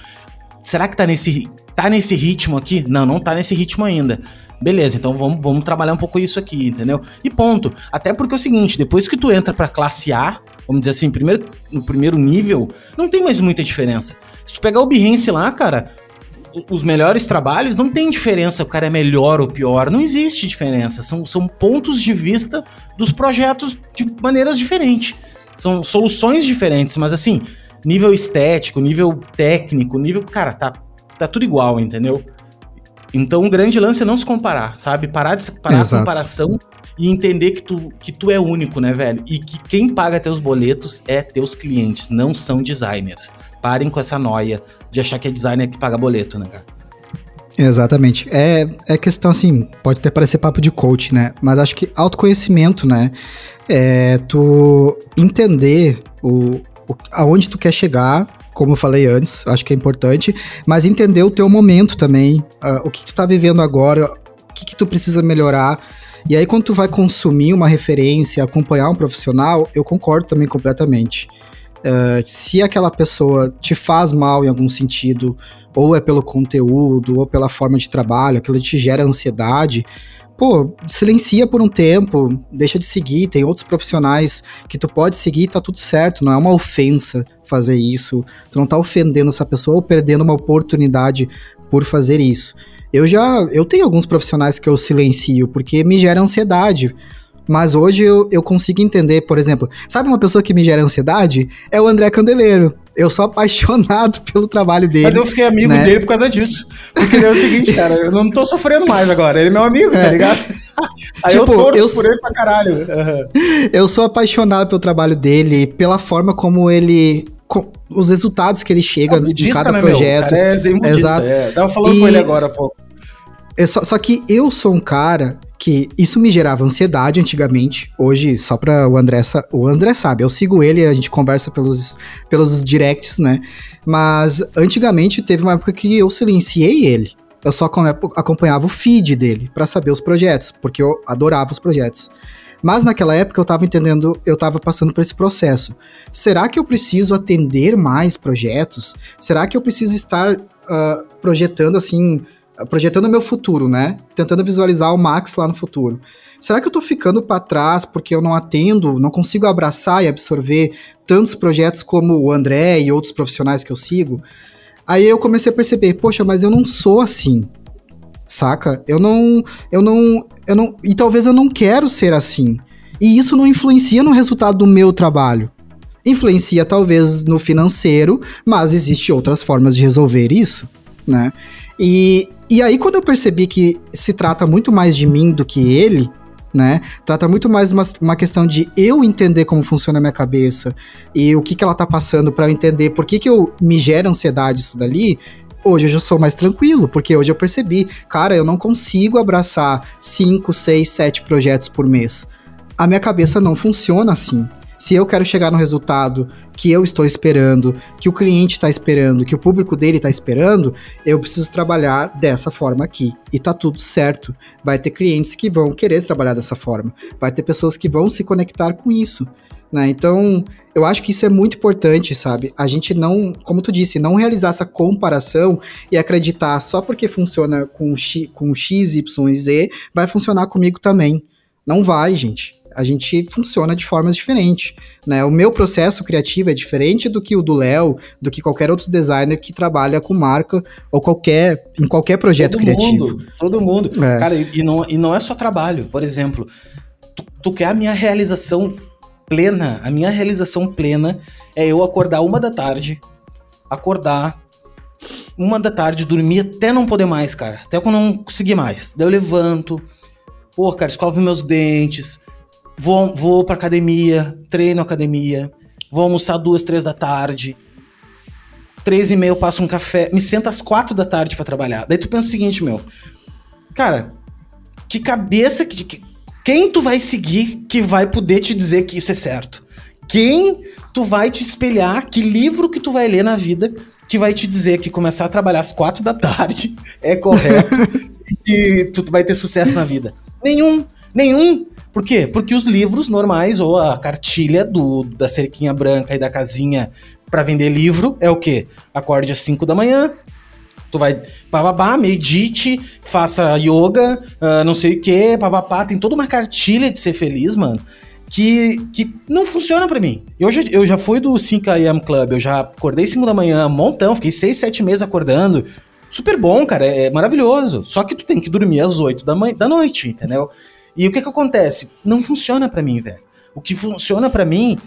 S1: será que tá nesse, tá nesse ritmo aqui? Não, não tá nesse ritmo ainda. Beleza, então vamos, vamos trabalhar um pouco isso aqui, entendeu? E ponto. Até porque é o seguinte, depois que tu entra pra classe A, vamos dizer assim, primeiro, no primeiro nível, não tem mais muita diferença. Se tu pegar o Behance lá, cara, os melhores trabalhos não tem diferença, o cara é melhor ou pior, não existe diferença. São, são pontos de vista dos projetos de maneiras diferentes. São soluções diferentes, mas assim, nível estético, nível técnico, nível. Cara, tá, tá tudo igual, entendeu? Então o grande lance é não se comparar, sabe? Parar de parar Exato. a comparação e entender que tu, que tu é único, né, velho? E que quem paga teus boletos é teus clientes, não são designers. Parem com essa noia de achar que é designer que paga boleto, né, cara?
S2: Exatamente. É, é questão assim, pode até parecer papo de coach, né? Mas acho que autoconhecimento, né? É tu entender o, o, aonde tu quer chegar, como eu falei antes, acho que é importante, mas entender o teu momento também, uh, o que, tu tá vivendo agora, o que, que tu precisa melhorar. E aí, quando tu vai consumir uma referência, acompanhar um profissional, eu concordo também completamente. Uh, se aquela pessoa te faz mal em algum sentido, ou é pelo conteúdo, ou pela forma de trabalho, aquilo te gera ansiedade, pô, silencia por um tempo, deixa de seguir, tem outros profissionais que tu pode seguir, tá tudo certo, não é uma ofensa fazer isso, tu não tá ofendendo essa pessoa ou perdendo uma oportunidade por fazer isso. Eu já, eu tenho alguns profissionais que eu silencio porque me gera ansiedade. Mas hoje eu, eu consigo entender, por exemplo, sabe uma pessoa que me gera ansiedade? É o André Candeleiro. Eu sou apaixonado [LAUGHS] pelo trabalho dele.
S1: Mas eu fiquei amigo né? dele por causa disso. Porque é o seguinte, [LAUGHS] cara, eu não tô sofrendo mais agora. Ele é meu amigo, tá é. tá ligado? [LAUGHS] Aí tipo, eu torço eu, por ele pra caralho. Uhum.
S2: Eu sou apaixonado pelo trabalho dele, pela forma como ele os resultados que ele chega é budista, em cada né, projeto. Meu?
S1: Cara, é budista, Exato. É. Tava falando e... com ele agora, pô.
S2: É só, só que eu sou um cara que isso me gerava ansiedade antigamente. Hoje, só pra o André, o André sabe, eu sigo ele, a gente conversa pelos, pelos directs, né? Mas antigamente teve uma época que eu silenciei ele. Eu só acompanhava o feed dele para saber os projetos, porque eu adorava os projetos. Mas naquela época eu tava entendendo, eu tava passando por esse processo. Será que eu preciso atender mais projetos? Será que eu preciso estar uh, projetando assim, projetando meu futuro, né? Tentando visualizar o Max lá no futuro. Será que eu tô ficando para trás porque eu não atendo, não consigo abraçar e absorver tantos projetos como o André e outros profissionais que eu sigo? Aí eu comecei a perceber, poxa, mas eu não sou assim saca? Eu não, eu não, eu não, e talvez eu não quero ser assim. E isso não influencia no resultado do meu trabalho. Influencia talvez no financeiro, mas existe outras formas de resolver isso, né? E, e aí quando eu percebi que se trata muito mais de mim do que ele, né? Trata muito mais uma, uma questão de eu entender como funciona a minha cabeça e o que, que ela tá passando para eu entender por que, que eu me gera ansiedade isso dali. Hoje eu já sou mais tranquilo, porque hoje eu percebi, cara, eu não consigo abraçar 5, 6, 7 projetos por mês. A minha cabeça não funciona assim. Se eu quero chegar no resultado que eu estou esperando, que o cliente está esperando, que o público dele está esperando, eu preciso trabalhar dessa forma aqui. E tá tudo certo. Vai ter clientes que vão querer trabalhar dessa forma. Vai ter pessoas que vão se conectar com isso. Né? Então, eu acho que isso é muito importante, sabe? A gente não, como tu disse, não realizar essa comparação e acreditar só porque funciona com X, com X, Y e Z, vai funcionar comigo também. Não vai, gente. A gente funciona de formas diferentes, né? O meu processo criativo é diferente do que o do Léo, do que qualquer outro designer que trabalha com marca ou qualquer em qualquer projeto todo criativo.
S1: Mundo, todo mundo. É. Cara, e não, e não é só trabalho. Por exemplo, tu, tu quer a minha realização plena, a minha realização plena é eu acordar uma da tarde, acordar uma da tarde, dormir até não poder mais, cara. Até quando não conseguir mais. Daí eu levanto, pô, cara, escovo meus dentes, vou, vou pra academia, treino academia, vou almoçar duas, três da tarde. Três e meia eu passo um café, me sento às quatro da tarde para trabalhar. Daí tu pensa o seguinte, meu. Cara, que cabeça que, que quem tu vai seguir que vai poder te dizer que isso é certo? Quem tu vai te espelhar? Que livro que tu vai ler na vida que vai te dizer que começar a trabalhar às quatro da tarde [LAUGHS] é correto [LAUGHS] e tu vai ter sucesso na vida? Nenhum, nenhum. Por quê? Porque os livros normais ou a cartilha do, da cerquinha branca e da casinha para vender livro é o quê? Acorde às 5 da manhã, Tu vai, bababá, medite, faça yoga, uh, não sei o que, bababá. Tem toda uma cartilha de ser feliz, mano, que, que não funciona para mim. Eu já, eu já fui do 5am Club, eu já acordei 5 da manhã, montão, fiquei 6, 7 meses acordando. Super bom, cara, é, é maravilhoso. Só que tu tem que dormir às 8 da, da noite, entendeu? E o que que acontece? Não funciona para mim, velho. O que funciona para mim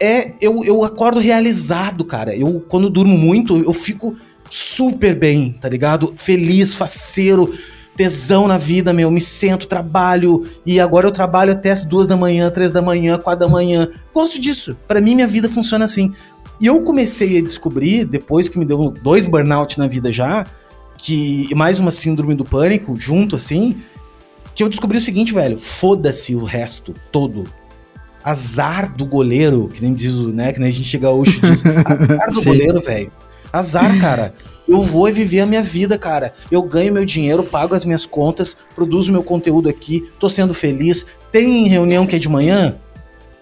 S1: é eu, eu acordo realizado, cara. Eu, quando durmo muito, eu fico super bem, tá ligado? Feliz, faceiro, tesão na vida, meu. Me sento, trabalho e agora eu trabalho até as duas da manhã, três da manhã, quatro da manhã. Gosto disso. Para mim, minha vida funciona assim. E eu comecei a descobrir, depois que me deu dois burnout na vida já, que mais uma síndrome do pânico junto assim, que eu descobri o seguinte, velho, foda-se o resto todo. Azar do goleiro, que nem diz, né, que nem a gente chega hoje e diz, [LAUGHS] azar do goleiro, velho. Azar, cara. Eu vou viver a minha vida, cara. Eu ganho meu dinheiro, pago as minhas contas, produzo meu conteúdo aqui, tô sendo feliz. Tem reunião que é de manhã?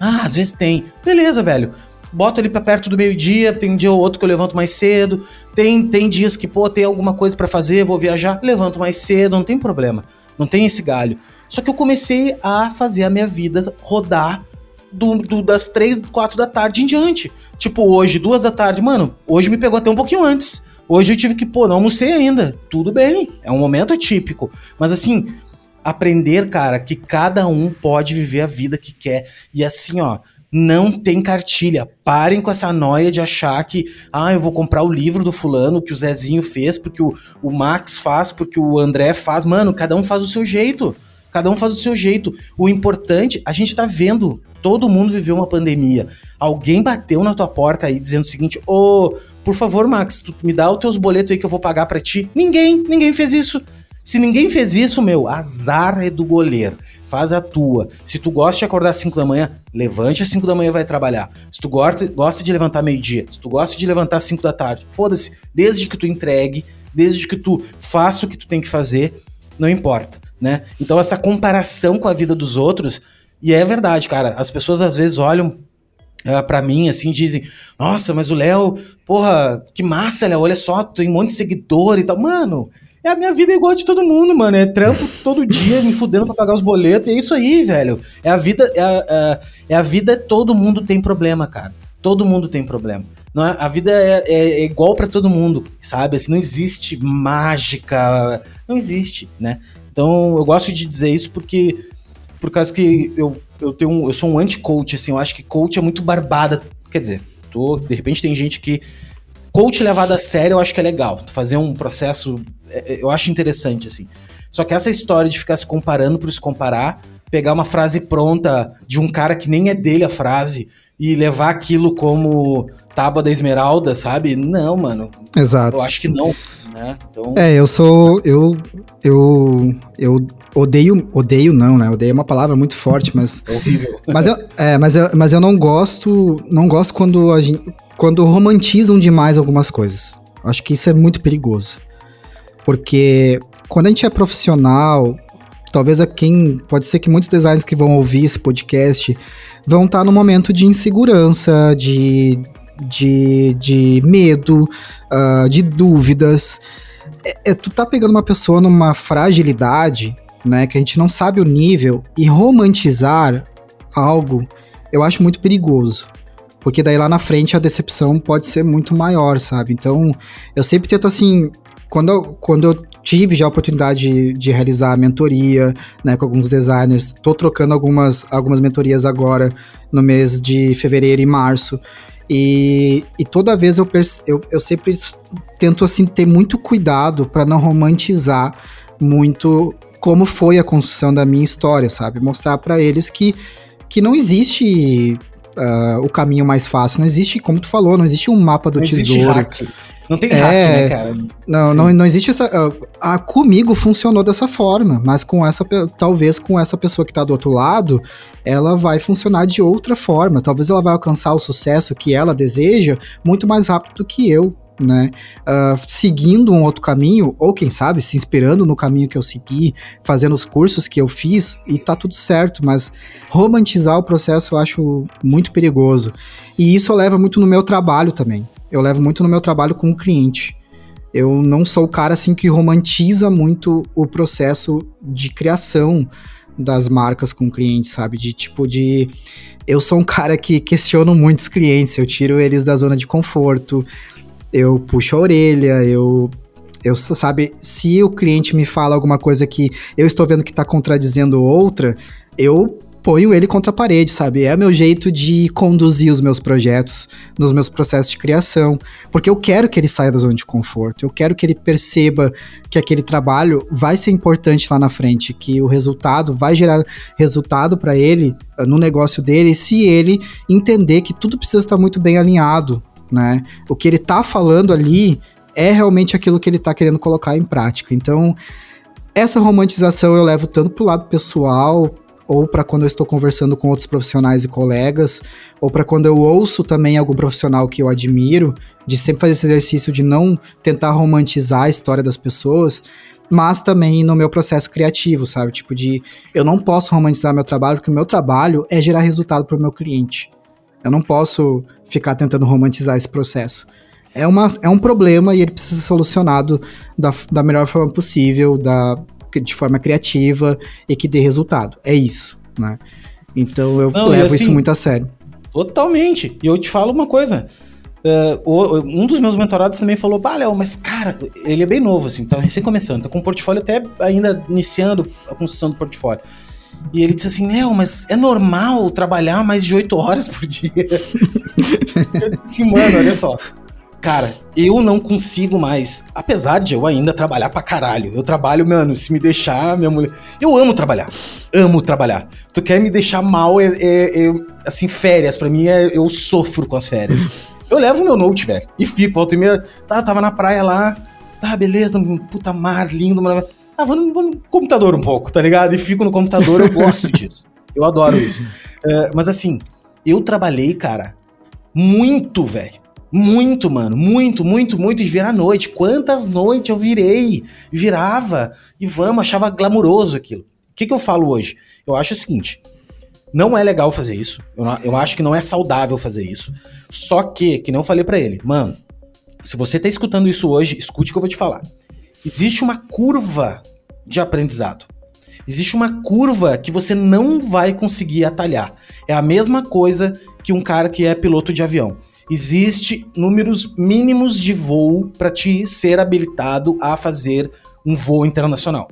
S1: Ah, às vezes tem. Beleza, velho. Boto ali pra perto do meio-dia, tem um dia ou outro que eu levanto mais cedo. Tem, tem dias que, pô, tem alguma coisa para fazer, vou viajar, levanto mais cedo, não tem problema. Não tem esse galho. Só que eu comecei a fazer a minha vida rodar do, do, das três, quatro da tarde em diante. Tipo, hoje, duas da tarde, mano, hoje me pegou até um pouquinho antes. Hoje eu tive que, pô, não almocei ainda. Tudo bem, é um momento atípico. Mas assim, aprender, cara, que cada um pode viver a vida que quer. E assim, ó, não tem cartilha. Parem com essa noia de achar que, ah, eu vou comprar o livro do fulano que o Zezinho fez, porque o, o Max faz, porque o André faz. Mano, cada um faz o seu jeito. Cada um faz o seu jeito. O importante, a gente tá vendo, todo mundo viveu uma pandemia. Alguém bateu na tua porta aí dizendo o seguinte: Ô, oh, por favor, Max, tu me dá os teus boletos aí que eu vou pagar para ti. Ninguém, ninguém fez isso. Se ninguém fez isso, meu, azar é do goleiro faz a tua. Se tu gosta de acordar às 5 da manhã, levante às 5 da manhã e vai trabalhar. Se tu gosta, de levantar meio-dia, se tu gosta de levantar às 5 da tarde, foda-se, desde que tu entregue, desde que tu faça o que tu tem que fazer, não importa, né? Então essa comparação com a vida dos outros, e é verdade, cara, as pessoas às vezes olham Uh, para mim, assim, dizem: Nossa, mas o Léo, porra, que massa, Léo, olha só, tem um monte de seguidor e tal. Mano, é a minha vida é igual a de todo mundo, mano. É trampo todo dia, me fudendo pra pagar os boletos. E é isso aí, velho. É a vida. É a, é, é a vida, todo mundo tem problema, cara. Todo mundo tem problema. Não é, a vida é, é, é igual para todo mundo, sabe? Assim, não existe mágica. Não existe, né? Então eu gosto de dizer isso porque. Por causa que eu, eu tenho um, eu sou um anti-coach, assim, eu acho que coach é muito barbada. Quer dizer, tô, de repente tem gente que coach levado a sério, eu acho que é legal. Fazer um processo, é, é, eu acho interessante, assim. Só que essa história de ficar se comparando por se comparar, pegar uma frase pronta de um cara que nem é dele a frase e levar aquilo como tábua da esmeralda, sabe? Não, mano.
S2: Exato.
S1: Eu acho que não. Né?
S2: Então... É, eu sou. Eu, eu, eu odeio. Odeio não, né? Odeio é uma palavra muito forte, mas. [LAUGHS]
S1: É horrível.
S2: Mas eu, é, mas eu, mas eu não gosto. Não gosto quando a gente quando romantizam demais algumas coisas. Acho que isso é muito perigoso. Porque quando a gente é profissional, talvez a quem. Pode ser que muitos designers que vão ouvir esse podcast vão estar no momento de insegurança, de, de, de medo, uh, de dúvidas. É, é, tu tá pegando uma pessoa numa fragilidade, né, que a gente não sabe o nível, e romantizar algo, eu acho muito perigoso. Porque daí lá na frente a decepção pode ser muito maior, sabe? Então, eu sempre tento assim, quando eu, quando eu tive já a oportunidade de, de, realizar a mentoria, né, com alguns designers, tô trocando algumas, algumas mentorias agora no mês de fevereiro e março. E, e toda vez eu, eu, eu sempre tento assim ter muito cuidado para não romantizar muito como foi a construção da minha história, sabe? Mostrar para eles que, que não existe uh, o caminho mais fácil. Não existe, como tu falou, não existe um mapa do não tesouro. Existe
S1: Não tem é, hack, né, cara?
S2: Não, não, não existe essa. Uh, a, comigo funcionou dessa forma, mas com essa. Talvez com essa pessoa que tá do outro lado, ela vai funcionar de outra forma. Talvez ela vai alcançar o sucesso que ela deseja muito mais rápido do que eu né? Uh, seguindo um outro caminho, ou quem sabe, se inspirando no caminho que eu segui, fazendo os cursos que eu fiz, e tá tudo certo, mas romantizar o processo eu acho muito perigoso. E isso leva muito no meu trabalho também. Eu levo muito no meu trabalho com o cliente. Eu não sou o cara assim que romantiza muito o processo de criação das marcas com clientes, sabe? De tipo de. Eu sou um cara que questiono muitos clientes, eu tiro eles da zona de conforto eu puxo a orelha, eu eu sabe, se o cliente me fala alguma coisa que eu estou vendo que está contradizendo outra, eu ponho ele contra a parede, sabe? É meu jeito de conduzir os meus projetos, nos meus processos de criação, porque eu quero que ele saia da zona de conforto, eu quero que ele perceba que aquele trabalho vai ser importante lá na frente, que o resultado vai gerar resultado para ele ah, no negócio dele, se ele entender que tudo precisa estar muito bem alinhado, né? O que ele tá falando ali é realmente aquilo que ele tá querendo colocar em prática. Então, essa romantização eu levo tanto pro lado pessoal, ou para quando eu estou conversando com outros profissionais e colegas, ou para quando eu ouço também algum profissional que eu admiro, de sempre fazer esse exercício de não tentar romantizar a história das pessoas, mas também no meu processo criativo, sabe? Tipo de eu não posso romantizar meu trabalho porque o meu trabalho é gerar resultado para o meu cliente. Eu não posso ficar tentando romantizar esse processo. É, uma, é um problema e ele precisa ser solucionado da, da melhor forma possível, da, de forma criativa e que dê resultado. É isso, né? Então eu Não, levo assim, isso muito a sério.
S1: Totalmente. E eu te falo uma coisa. Uh, um dos meus mentorados também falou, bah, Léo, mas cara, ele é bem novo, assim, tá recém começando, tá com o portfólio até ainda iniciando a construção do portfólio. E ele disse assim, Léo, mas é normal trabalhar mais de oito horas por dia? [LAUGHS] eu disse assim, mano, olha só, Cara, eu não consigo mais. Apesar de eu ainda trabalhar pra caralho. Eu trabalho, mano, se me deixar, minha mulher. Eu amo trabalhar. Amo trabalhar. Tu quer me deixar mal, é, é, é assim, férias. Pra mim, é, eu sofro com as férias. [LAUGHS] Eu levo meu note, velho. E fico, volta e meia. Tá, tava na praia lá. Tá, beleza, puta mar, lindo. Maravilha. Ah, vou no, vou no computador um pouco, tá ligado? E fico no computador, eu gosto disso. Eu adoro isso. Uh, [LAUGHS] mas assim, eu trabalhei, cara, muito, velho muito, mano. Muito, muito, muito. De virar noite. Quantas noites eu virei? Virava. E vamos, achava glamuroso aquilo. O que, que eu falo hoje? Eu acho o seguinte. Não é legal fazer isso. Eu, eu acho que não é saudável fazer isso. Só que, que não falei para ele, mano, se você tá escutando isso hoje, escute o que eu vou te falar. Existe uma curva de aprendizado. Existe uma curva que você não vai conseguir atalhar. É a mesma coisa que um cara que é piloto de avião existe números mínimos de voo para te ser habilitado a fazer um voo internacional.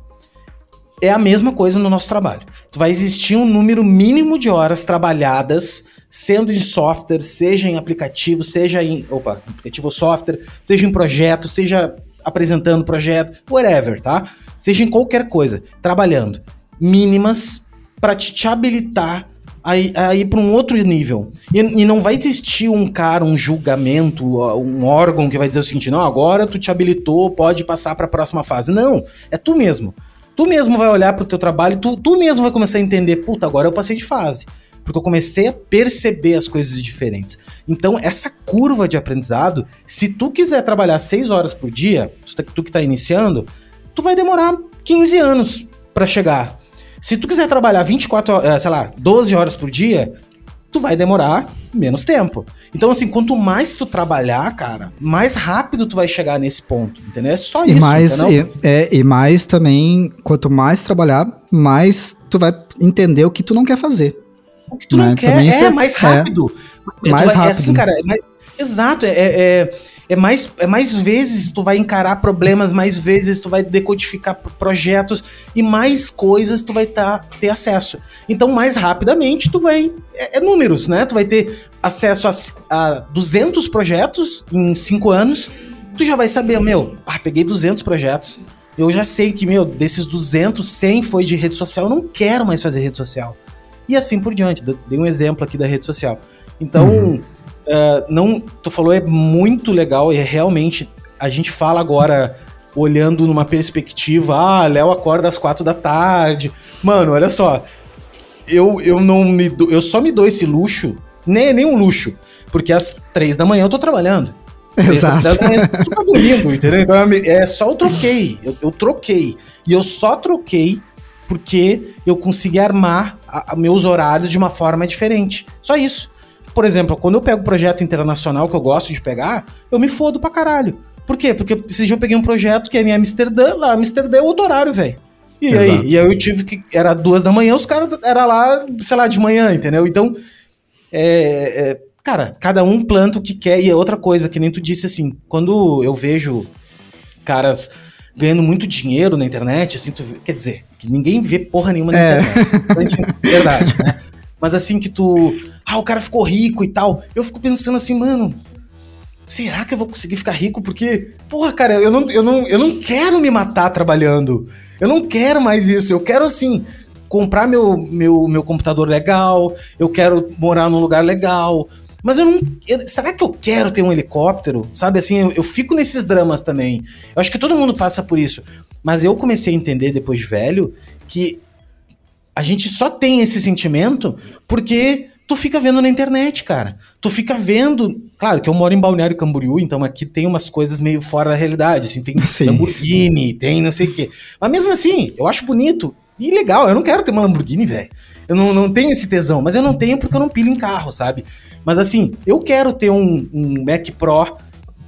S1: É a mesma coisa no nosso trabalho. Tu vai existir um número mínimo de horas trabalhadas, sendo em software, seja em aplicativo, seja em. Opa, aplicativo ou software, seja em projeto, seja apresentando projeto, whatever, tá? Seja em qualquer coisa, trabalhando. Mínimas para te, te habilitar a, ir para um outro nível. E, e, não vai existir um cara, um julgamento, um órgão que vai dizer o seguinte: não, agora tu te habilitou, pode passar para a próxima fase. Não, é tu mesmo. Tu mesmo vai olhar para o teu trabalho, tu, tu mesmo vai começar a entender, puta, agora eu passei de fase. Porque eu comecei a perceber as coisas diferentes. Então, essa curva de aprendizado, se tu quiser trabalhar seis horas por dia, tu que está iniciando, tu vai demorar 15 anos para chegar. Se tu quiser trabalhar 24 horas, eh, sei lá, 12 horas por dia, tu vai demorar menos tempo. Então, assim, quanto mais tu trabalhar, cara, mais rápido tu vai chegar nesse ponto, entendeu? É só
S2: e
S1: isso,
S2: mais, e, é, e mais também, quanto mais trabalhar, mais tu vai entender o que tu não quer fazer.
S1: O que tu né? não quer também é, é mais rápido. É, mais vai, rápido. É assim, cara, é mais, exato, é, é é mais, é mais vezes tu vai encarar problemas, mais vezes tu vai decodificar projetos e mais coisas tu vai tá, ter acesso. Então, mais rapidamente tu vai. É, é números, né? Tu vai ter acesso a, a 200 projetos em 5 anos. Tu já vai saber, meu, ah, peguei 200 projetos. Eu já sei que, meu, desses 200, 100 foi de rede social. Eu não quero mais fazer rede social. E assim por diante. Dei um exemplo aqui da rede social. Então. Uhum Uh, não, tu falou é muito legal e é realmente a gente fala agora olhando numa perspectiva, ah, Léo acorda às quatro da tarde. Mano, olha só, eu, eu não me do, eu só me dou esse luxo, nem nem um luxo, porque às três da manhã eu tô trabalhando. [LAUGHS]
S2: Exato. Da manhã,
S1: tu tá dormindo, entendeu? Então é só eu troquei, eu, eu troquei e eu só troquei porque eu consegui armar a, a meus horários de uma forma diferente. Só isso por exemplo, quando eu pego projeto internacional que eu gosto de pegar, eu me fodo pra caralho. Por quê? Porque esse dia eu peguei um projeto que era em Amsterdã, lá Amsterdã é outro horário, velho. E Exato. aí, e aí eu tive que. Era duas da manhã, os caras era lá, sei lá, de manhã, entendeu? Então, é, é, cara, cada um planta o que quer. E é outra coisa, que nem tu disse assim, quando eu vejo caras ganhando muito dinheiro na internet, assim, tu, quer dizer, que ninguém vê porra nenhuma na é. internet. [LAUGHS] Verdade, né? Mas assim que tu ah, o cara ficou rico e tal. Eu fico pensando assim, mano, será que eu vou conseguir ficar rico? Porque, porra, cara, eu não, eu não, eu não quero me matar trabalhando. Eu não quero mais isso. Eu quero, assim, comprar meu, meu, meu computador legal, eu quero morar num lugar legal. Mas eu não. Eu, será que eu quero ter um helicóptero? Sabe assim, eu, eu fico nesses dramas também. Eu acho que todo mundo passa por isso. Mas eu comecei a entender depois de velho que a gente só tem esse sentimento porque tu fica vendo na internet, cara. Tu fica vendo. Claro que eu moro em Balneário Camboriú, então aqui tem umas coisas meio fora da realidade. Assim, tem Sim. Lamborghini, tem não sei o quê. Mas mesmo assim, eu acho bonito e legal. Eu não quero ter uma Lamborghini, velho. Eu não, não tenho esse tesão, mas eu não tenho porque eu não pilo em carro, sabe? Mas assim, eu quero ter um, um Mac Pro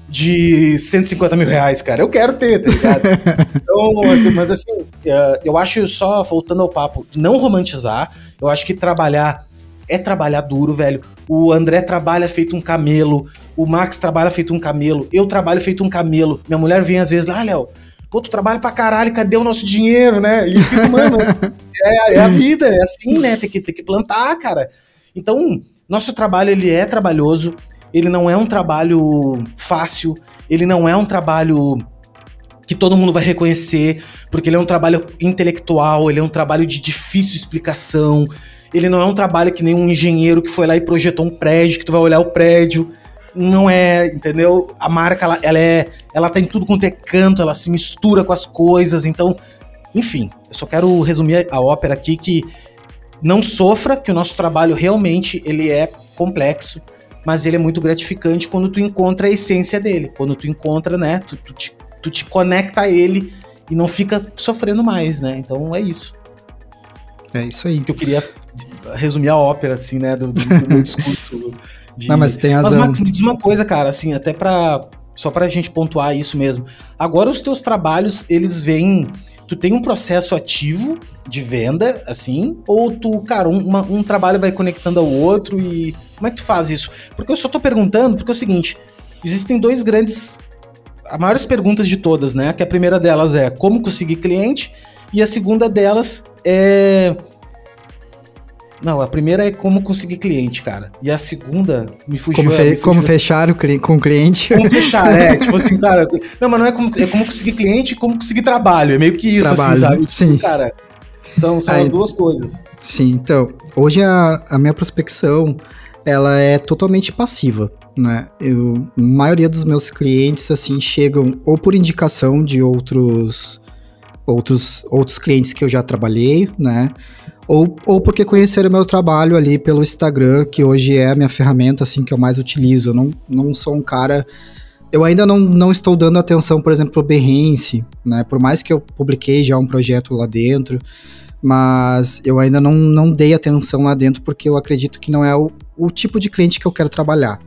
S1: de 150 mil reais, cara. Eu quero ter, tá ligado? [LAUGHS] então, assim, mas assim, uh, eu acho só, voltando ao papo, não romantizar, eu acho que trabalhar é trabalhar duro, velho. O André trabalha feito um camelo, o Max trabalha feito um camelo, eu trabalho feito um camelo. Minha mulher vem às vezes lá, ah, Léo, pô, tu trabalha pra caralho, cadê o nosso dinheiro, né? E eu fico, mano, [LAUGHS] é, é, a vida, é assim, né? Tem que, tem que plantar, cara. Então, nosso trabalho, ele é trabalhoso, ele não é um trabalho fácil, ele não é um trabalho que todo mundo vai reconhecer, porque ele é um trabalho intelectual, ele é um trabalho de difícil explicação, ele não é um trabalho que nem um engenheiro que foi lá e projetou um prédio, que tu vai olhar o prédio. Não é, entendeu? A marca, ela, ela é. Ela tem tudo quanto é canto, ela se mistura com as coisas. Então, enfim, eu só quero resumir a ópera aqui que não sofra, que o nosso trabalho realmente ele é complexo, mas ele é muito gratificante quando tu encontra a essência dele. Quando tu encontra, né? Tu, tu, te, tu te conecta a ele e não fica sofrendo mais, né? Então é isso.
S2: É isso aí.
S1: Que eu queria resumir a ópera, assim, né? Do, do, do meu discurso.
S2: De... Não, mas tem razão.
S1: Mas, Max, me diz uma coisa, cara, assim, até pra. Só pra gente pontuar isso mesmo. Agora os teus trabalhos, eles vêm. Tu tem um processo ativo de venda, assim, ou tu, cara, um, uma, um trabalho vai conectando ao outro e. Como é que tu faz isso? Porque eu só tô perguntando, porque é o seguinte: existem dois grandes. As maiores perguntas de todas, né? Que a primeira delas é como conseguir cliente, e a segunda delas é não, a primeira é como conseguir cliente, cara. E a segunda me fugiu.
S2: Como,
S1: fe
S2: me fugiu como fechar o com o cliente.
S1: Como fechar, é. [LAUGHS] tipo assim, cara. Não, mas não é como, é como conseguir cliente e como conseguir trabalho. É meio que isso, assim, trabalho, assim, sabe?
S2: Sim.
S1: Cara, são, são Aí, as duas coisas.
S2: Sim, então. Hoje a, a minha prospecção ela é totalmente passiva. Né? Eu, a maioria dos meus clientes assim chegam ou por indicação de outros outros outros clientes que eu já trabalhei, né? Ou, ou porque conheceram meu trabalho ali pelo Instagram, que hoje é a minha ferramenta assim que eu mais utilizo. Eu não, não sou um cara. Eu ainda não, não estou dando atenção, por exemplo, ao Behance, né? Por mais que eu publiquei já um projeto lá dentro, mas eu ainda não, não dei atenção lá dentro porque eu acredito que não é o, o tipo de cliente que eu quero trabalhar.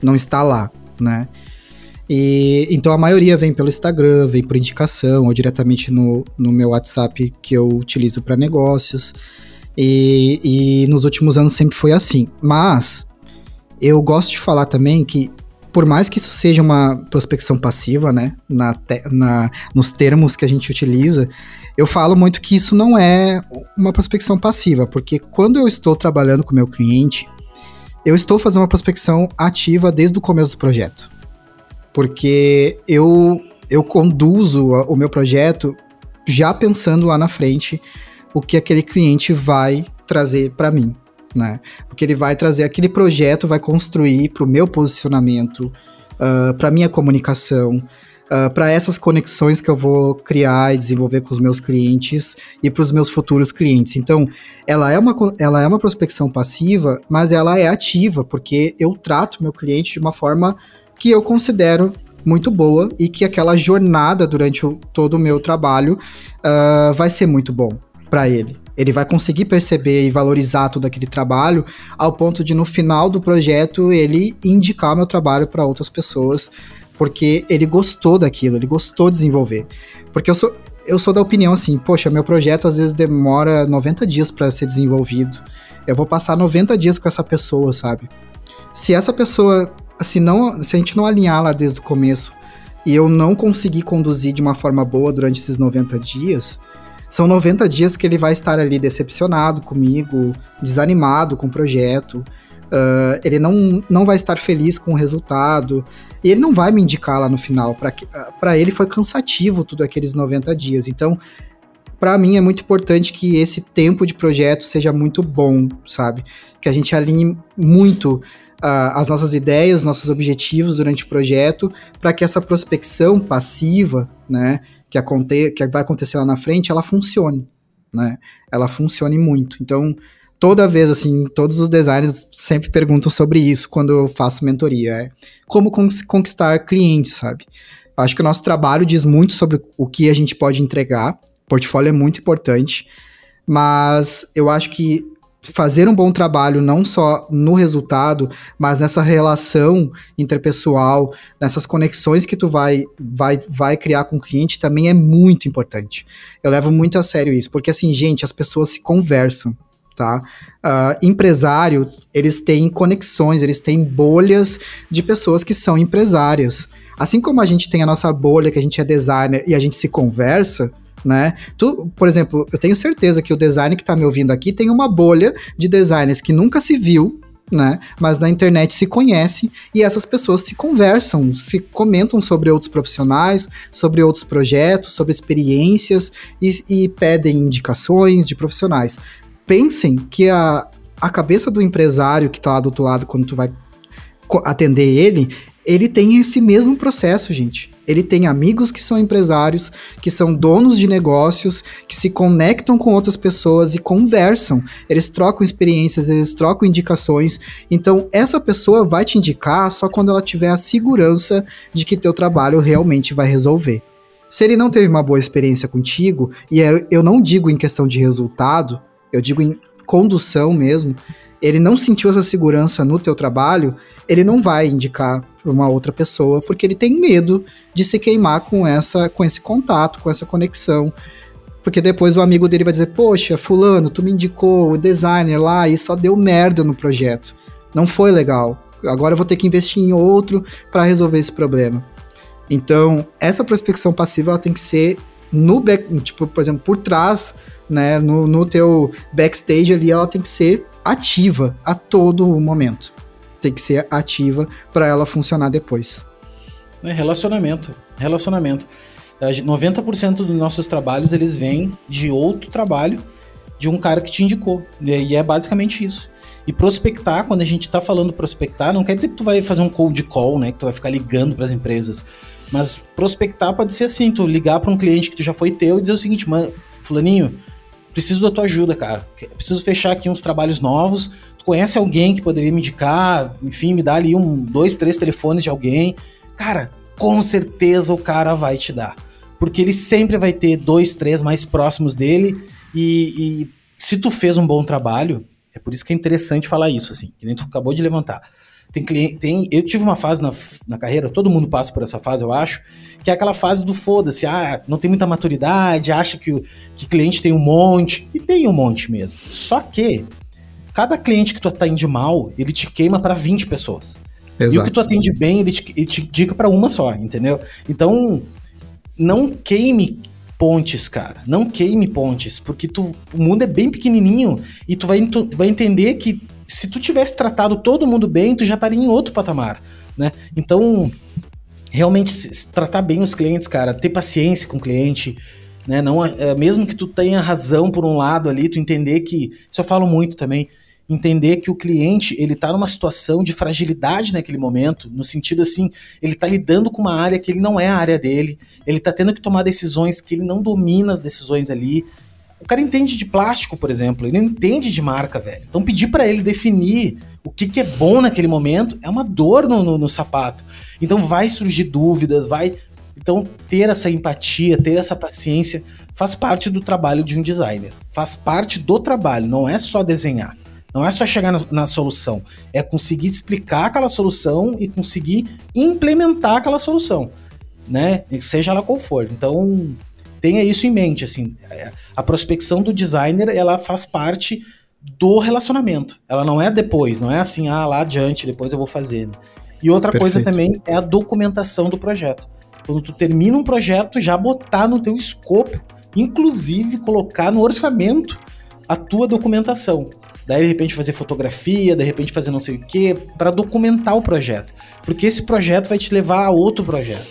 S2: Não está lá, né? E, então a maioria vem pelo Instagram, vem por indicação ou diretamente no, no meu WhatsApp que eu utilizo para negócios. E, e nos últimos anos sempre foi assim. Mas eu gosto de falar também que, por mais que isso seja uma prospecção passiva, né, na, te, na, nos termos que a gente utiliza, eu falo muito que isso não é uma prospecção passiva, porque quando eu estou trabalhando com meu cliente, eu estou fazendo uma prospecção ativa desde o começo do projeto porque eu, eu conduzo o meu projeto já pensando lá na frente o que aquele cliente vai trazer para mim, né? Porque ele vai trazer aquele projeto, vai construir para o meu posicionamento, uh, ah, para minha comunicação, uh, ah, para essas conexões que eu vou criar e desenvolver com os meus clientes e para os meus futuros clientes. Então, ela é, uma, ela é uma prospecção passiva, mas ela é ativa, porque eu trato meu cliente de uma forma que eu considero muito boa e que aquela jornada durante o, todo o meu trabalho uh, vai ser muito bom para ele. Ele vai conseguir perceber e valorizar todo aquele trabalho ao ponto de no final do projeto ele indicar meu trabalho para outras pessoas porque ele gostou daquilo, ele gostou de desenvolver. Porque eu sou eu sou da opinião assim, poxa, meu projeto às vezes demora 90 dias para ser desenvolvido. Eu vou passar 90 dias com essa pessoa, sabe? Se essa pessoa se, não, se a gente não alinhar lá desde o começo e eu não conseguir conduzir de uma forma boa durante esses 90 dias, são 90 dias que ele vai estar ali decepcionado comigo, desanimado com o projeto, uh, ele não, não vai estar feliz com o resultado, e ele não vai me indicar lá no final. Para ele foi cansativo tudo aqueles 90 dias. Então, para mim é muito importante que esse tempo de projeto seja muito bom, sabe? Que a gente alinhe muito as nossas ideias, nossos objetivos durante o projeto, para que essa prospecção passiva, né, que, aconte que vai acontecer lá na frente, ela funcione, né? Ela funcione muito. Então, toda vez, assim, todos os designers sempre perguntam sobre isso quando eu faço mentoria. É como conquistar clientes, sabe? Acho que o nosso trabalho diz muito sobre o que a gente pode entregar. portfólio é muito importante, mas eu acho que fazer um bom trabalho não só no resultado, mas nessa relação interpessoal, nessas conexões que tu vai, vai, vai criar com o cliente também é muito importante. Eu levo muito a sério isso, porque assim, gente, as pessoas se conversam, tá? Uh, empresário, eles têm conexões, eles têm bolhas de pessoas que são empresárias. Assim como a gente tem a nossa bolha, que a gente é designer e a gente se conversa, né? Tu, por exemplo, eu tenho certeza que o designer que está me ouvindo aqui tem uma bolha de designers que nunca se viu, né? Mas na internet se conhece e essas pessoas se conversam, se comentam sobre outros profissionais, sobre outros projetos, sobre experiências e, e pedem indicações de profissionais. Pensem que a, a cabeça do empresário que está lá do outro lado quando tu vai atender ele, ele tem esse mesmo processo, gente. Ele tem amigos que são empresários, que são donos de negócios, que se conectam com outras pessoas e conversam. Eles trocam experiências, eles trocam indicações. Então, essa pessoa vai te indicar só quando ela tiver a segurança de que teu trabalho realmente vai resolver. Se ele não teve uma boa experiência contigo, e é, eu não digo em questão de resultado, eu digo em condução mesmo, ele não sentiu essa segurança no teu trabalho, ele não vai indicar para uma outra pessoa, porque ele tem medo de se queimar com essa com esse contato, com essa conexão. Porque depois o amigo dele vai dizer: "Poxa, fulano, tu me indicou o designer lá e só deu merda no projeto. Não foi legal. Agora eu vou ter que investir em outro para resolver esse problema". Então, essa prospecção passiva ela tem que ser no back, tipo, por exemplo, por trás, né, no, no teu backstage ali, ela tem que ser ativa a todo momento. Tem que ser ativa para ela funcionar depois.
S1: É relacionamento, relacionamento. 90% dos nossos trabalhos eles vêm de outro trabalho de um cara que te indicou. E é basicamente isso. E prospectar, quando a gente está falando prospectar, não quer dizer que tu vai fazer um cold call, né? Que tu vai ficar ligando para as empresas. Mas prospectar pode ser assim, tu ligar para um cliente que tu já foi teu e dizer o seguinte, mano, fulaninho, preciso da tua ajuda, cara. Preciso fechar aqui uns trabalhos novos. Conhece alguém que poderia me indicar? Enfim, me dá ali um, dois, três telefones de alguém. Cara, com certeza o cara vai te dar. Porque ele sempre vai ter dois, três mais próximos dele. E, e se tu fez um bom trabalho, é por isso que é interessante falar isso, assim, que nem tu acabou de levantar. Tem cliente, tem, eu tive uma fase na, na carreira, todo mundo passa por essa fase, eu acho, que é aquela fase do foda-se, ah, não tem muita maturidade, acha que que cliente tem um monte, e tem um monte mesmo. Só que cada cliente que tu atende mal, ele te queima para 20 pessoas. Exato. E o que tu atende bem, ele te, ele te indica para uma só, entendeu? Então, não queime pontes, cara. Não queime pontes, porque tu, o mundo é bem pequenininho e tu vai, tu vai entender que se tu tivesse tratado todo mundo bem, tu já estaria em outro patamar, né? Então, realmente se, tratar bem os clientes, cara, ter paciência com o cliente, né? Não, é, mesmo que tu tenha razão por um lado ali, tu entender que, isso eu falo muito também, entender que o cliente, ele tá numa situação de fragilidade naquele momento, no sentido assim, ele tá lidando com uma área que ele não é a área dele, ele tá tendo que tomar decisões que ele não domina as decisões ali, o cara entende de plástico, por exemplo, ele não entende de marca, velho. Então pedir para ele definir o que, que, é bom naquele momento é uma dor no, no, no sapato. Então vai surgir dúvidas, vai. Então ter essa empatia, ter essa paciência faz parte do trabalho de um designer. Faz parte do trabalho, não é só desenhar. Não é só chegar na, na, solução, é conseguir explicar aquela solução e conseguir implementar aquela solução, né? Seja ela qual for. Então, tenha isso em mente, assim. É, a prospecção do designer, ela faz parte do relacionamento. Ela não é depois, não é assim, ah, lá adiante, depois eu vou fazer. Né? E outra Perfeito. coisa também é a documentação do projeto. Quando tu termina um projeto, já botar no teu escopo, inclusive colocar no orçamento a tua documentação. Daí, de repente, fazer fotografia, de repente, fazer não sei o quê, para documentar o projeto. Porque esse projeto vai te levar a outro projeto.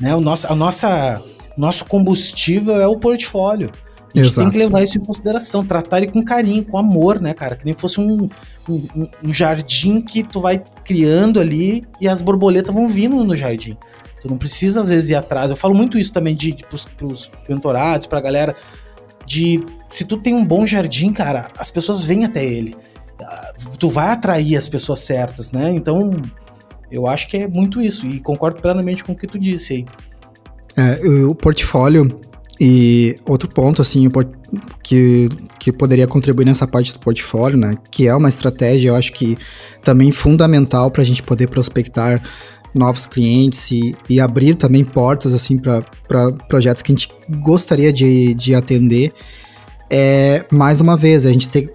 S1: Né? O nosso, a nossa nosso combustível é o portfólio. A gente Exato. tem que levar isso em consideração, tratar ele com carinho, com amor, né, cara? Que nem fosse um, um, um jardim que tu vai criando ali e as borboletas vão vindo no jardim. Tu não precisa, às vezes, ir atrás. Eu falo muito isso também de, de pros, pros mentorados, pra galera, de se tu tem um bom jardim, cara, as pessoas vêm até ele. Ah, tu vai atrair as pessoas certas, né? Então, eu acho que é muito isso. E concordo plenamente com o que tu disse aí.
S2: É, o portfólio e outro ponto, assim, que, que poderia contribuir nessa parte do portfólio, né? Que é uma estratégia, eu acho que também fundamental para a gente poder prospectar novos clientes e, e abrir também portas, assim, para projetos que a gente gostaria de, de atender. É, mais uma vez, a gente ter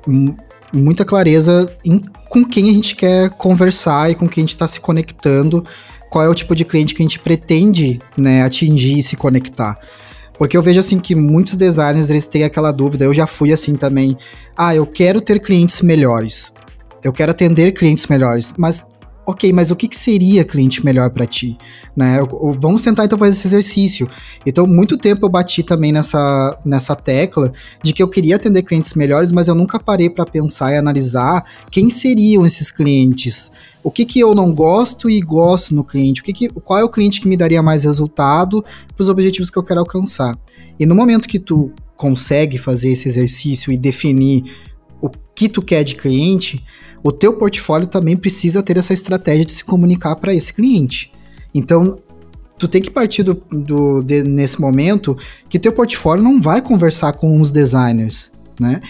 S2: muita clareza em com quem a gente quer conversar e com quem a gente está se conectando, qual é o tipo de cliente que a gente pretende né, atingir e se conectar. Porque eu vejo assim que muitos designers eles têm aquela dúvida, eu já fui assim também. Ah, eu quero ter clientes melhores. Eu quero atender clientes melhores, mas ok, mas o que, que seria cliente melhor para ti? Né? Vamos tentar então fazer esse exercício. Então, muito tempo eu bati também nessa, nessa tecla de que eu queria atender clientes melhores, mas eu nunca parei para pensar e analisar quem seriam esses clientes o que, que eu não gosto e gosto no cliente, o que, que qual é o cliente que me daria mais resultado para os objetivos que eu quero alcançar. E no momento que tu consegue fazer esse exercício e definir o que tu quer de cliente, o teu portfólio também precisa ter essa estratégia de se comunicar para esse cliente. Então, tu tem que partir do, do de, nesse momento que teu portfólio não vai conversar com os designers né?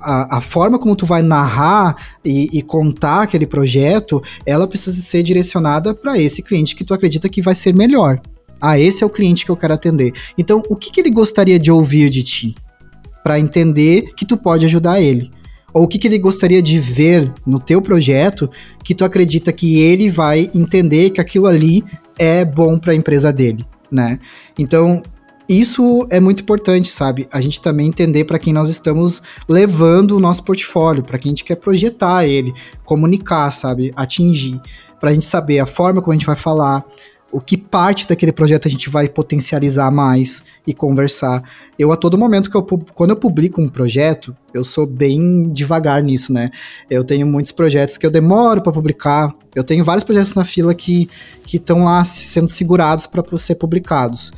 S2: A, a, forma como tu vai narrar e, e, contar aquele projeto, ela precisa ser direcionada para esse cliente que tu acredita que vai ser melhor. Ah, esse é o cliente que eu quero atender. Então, o que, que ele gostaria de ouvir de ti? Para entender que tu pode ajudar ele. Ou o que, que ele gostaria de ver no teu projeto que tu acredita que ele vai entender que aquilo ali é bom para a empresa dele, né? Então, isso é muito importante, sabe? A gente também entender para quem nós estamos levando o nosso portfólio, para quem a gente quer projetar ele, comunicar, sabe? Atingir, para a gente saber a forma como a gente vai falar, o que parte daquele projeto a gente vai potencializar mais e conversar. Eu, a todo momento que eu, quando eu publico um projeto, eu sou bem devagar nisso, né? Eu tenho muitos projetos que eu demoro para publicar. Eu tenho vários projetos na fila que estão lá sendo segurados para ser publicados.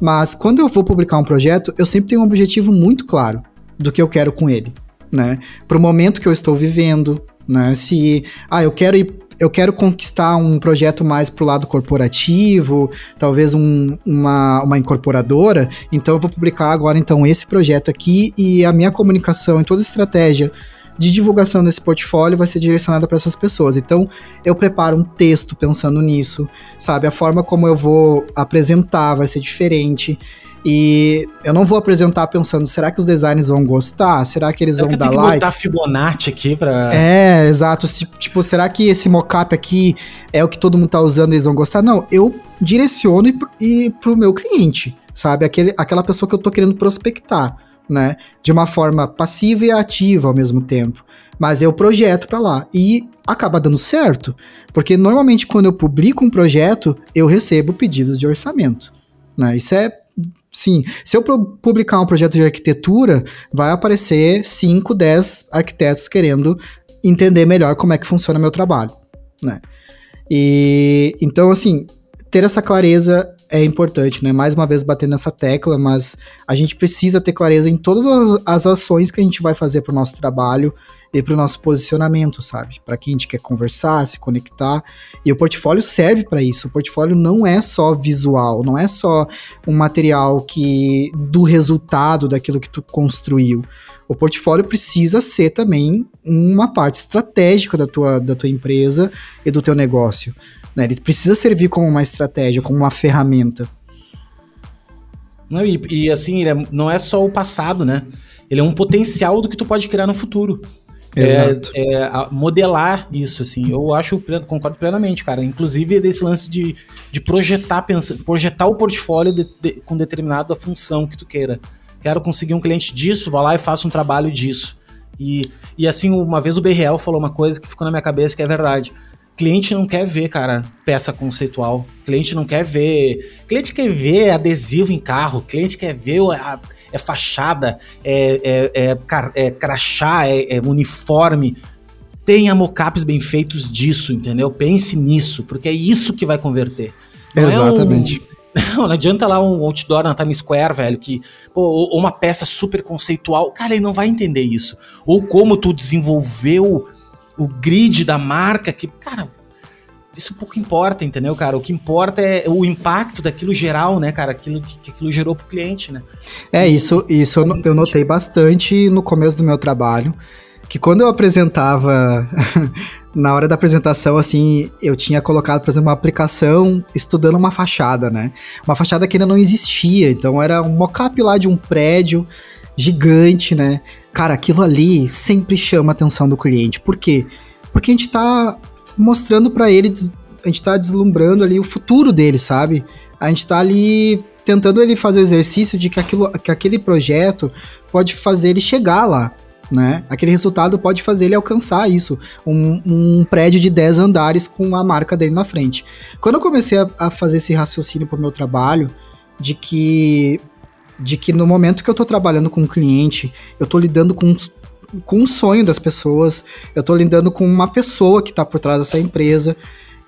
S2: Mas quando eu vou publicar um projeto, eu sempre tenho um objetivo muito claro do que eu quero com ele, né? Para o momento que eu estou vivendo, né? Se, ah, eu quero ir eu quero conquistar um projeto mais pro lado corporativo, talvez um, uma, uma incorporadora, então eu vou publicar agora então esse projeto aqui e a minha comunicação e toda estratégia de divulgação desse portfólio vai ser direcionada para essas pessoas. Então, eu preparo um texto pensando nisso, sabe? A forma como eu vou apresentar vai ser diferente. E eu não vou apresentar pensando, será que os designers vão gostar? Será que eles será vão que dar like? botar
S1: Fibonacci aqui pra...
S2: É, exato. Tipo, será que esse mockup aqui é o que todo mundo tá usando e eles vão gostar? Não, eu direciono e, e pro meu cliente, sabe? Aquele, aquela pessoa que eu tô querendo prospectar né? De uma forma passiva e ativa ao mesmo tempo. Mas eu projeto para lá e acaba dando certo, porque normalmente quando eu publico um projeto, eu recebo pedidos de orçamento, né? Isso é Sim, se eu publicar um projeto de arquitetura, vai aparecer 5, 10 arquitetos querendo entender melhor como é que funciona meu trabalho, né? E então assim, ter essa clareza é importante, né? Mais uma vez batendo nessa tecla, mas a gente precisa ter clareza em todas as, as ações que a gente vai fazer para o nosso trabalho e para o nosso posicionamento, sabe? Para quem a gente quer conversar, se conectar. E o portfólio serve para isso. O portfólio não é só visual, não é só um material que do resultado daquilo que tu construiu. O portfólio precisa ser também uma parte estratégica da tua, da tua empresa e do teu negócio. Né? Ele precisa servir como uma estratégia, como uma ferramenta.
S1: Não, e, e assim, é, não é só o passado, né? Ele é um potencial do que tu pode criar no futuro. É, Exato. É, é modelar isso, assim. Eu acho, concordo plenamente, cara. Inclusive desse lance de, de projetar, pensa, projetar o portfólio de, de, com determinada função que tu queira. Quero conseguir um cliente disso, vá lá e faça um trabalho disso. E, e assim, uma vez o BRL falou uma coisa que ficou na minha cabeça que é verdade. Cliente não quer ver, cara, peça conceitual. Cliente não quer ver. Cliente quer ver adesivo em carro. Cliente quer ver a, é fachada, é, é, é, é crachá, é, é uniforme. Tenha mockups bem feitos disso, entendeu? Pense nisso, porque é isso que vai converter.
S2: Não Exatamente.
S1: É um, não, [LAUGHS] não adianta lá um outdoor na Times Square, velho, que. Pô, ou uma peça super conceitual. Cara, ele não vai entender isso. Ou como tu desenvolveu o grid da marca, que, cara, isso pouco importa, entendeu, cara? O que importa é o impacto daquilo geral, né, cara? Aquilo que, que aquilo gerou pro cliente, né?
S2: É, isso, isso eu, eu notei bastante no começo do meu trabalho que quando eu apresentava, [LAUGHS] na hora da apresentação, assim, eu tinha colocado, por exemplo, uma aplicação estudando uma fachada, né? Uma fachada que ainda não existia, então era um mockup lá de um prédio gigante, né? Cara, aquilo ali sempre chama a atenção do cliente. Por quê? Porque a gente tá mostrando para ele, a gente tá deslumbrando ali o futuro dele, sabe? A gente tá ali tentando ele fazer o exercício de que, aquilo, que aquele projeto pode fazer ele chegar lá né? Aquele resultado pode fazer ele alcançar isso, um, um prédio de 10 andares com a marca dele na frente. Quando eu comecei a, a fazer esse raciocínio para o meu trabalho, de que de que no momento que eu estou trabalhando com um cliente, eu estou lidando com com um sonho das pessoas, eu estou lidando com uma pessoa que está por trás dessa empresa.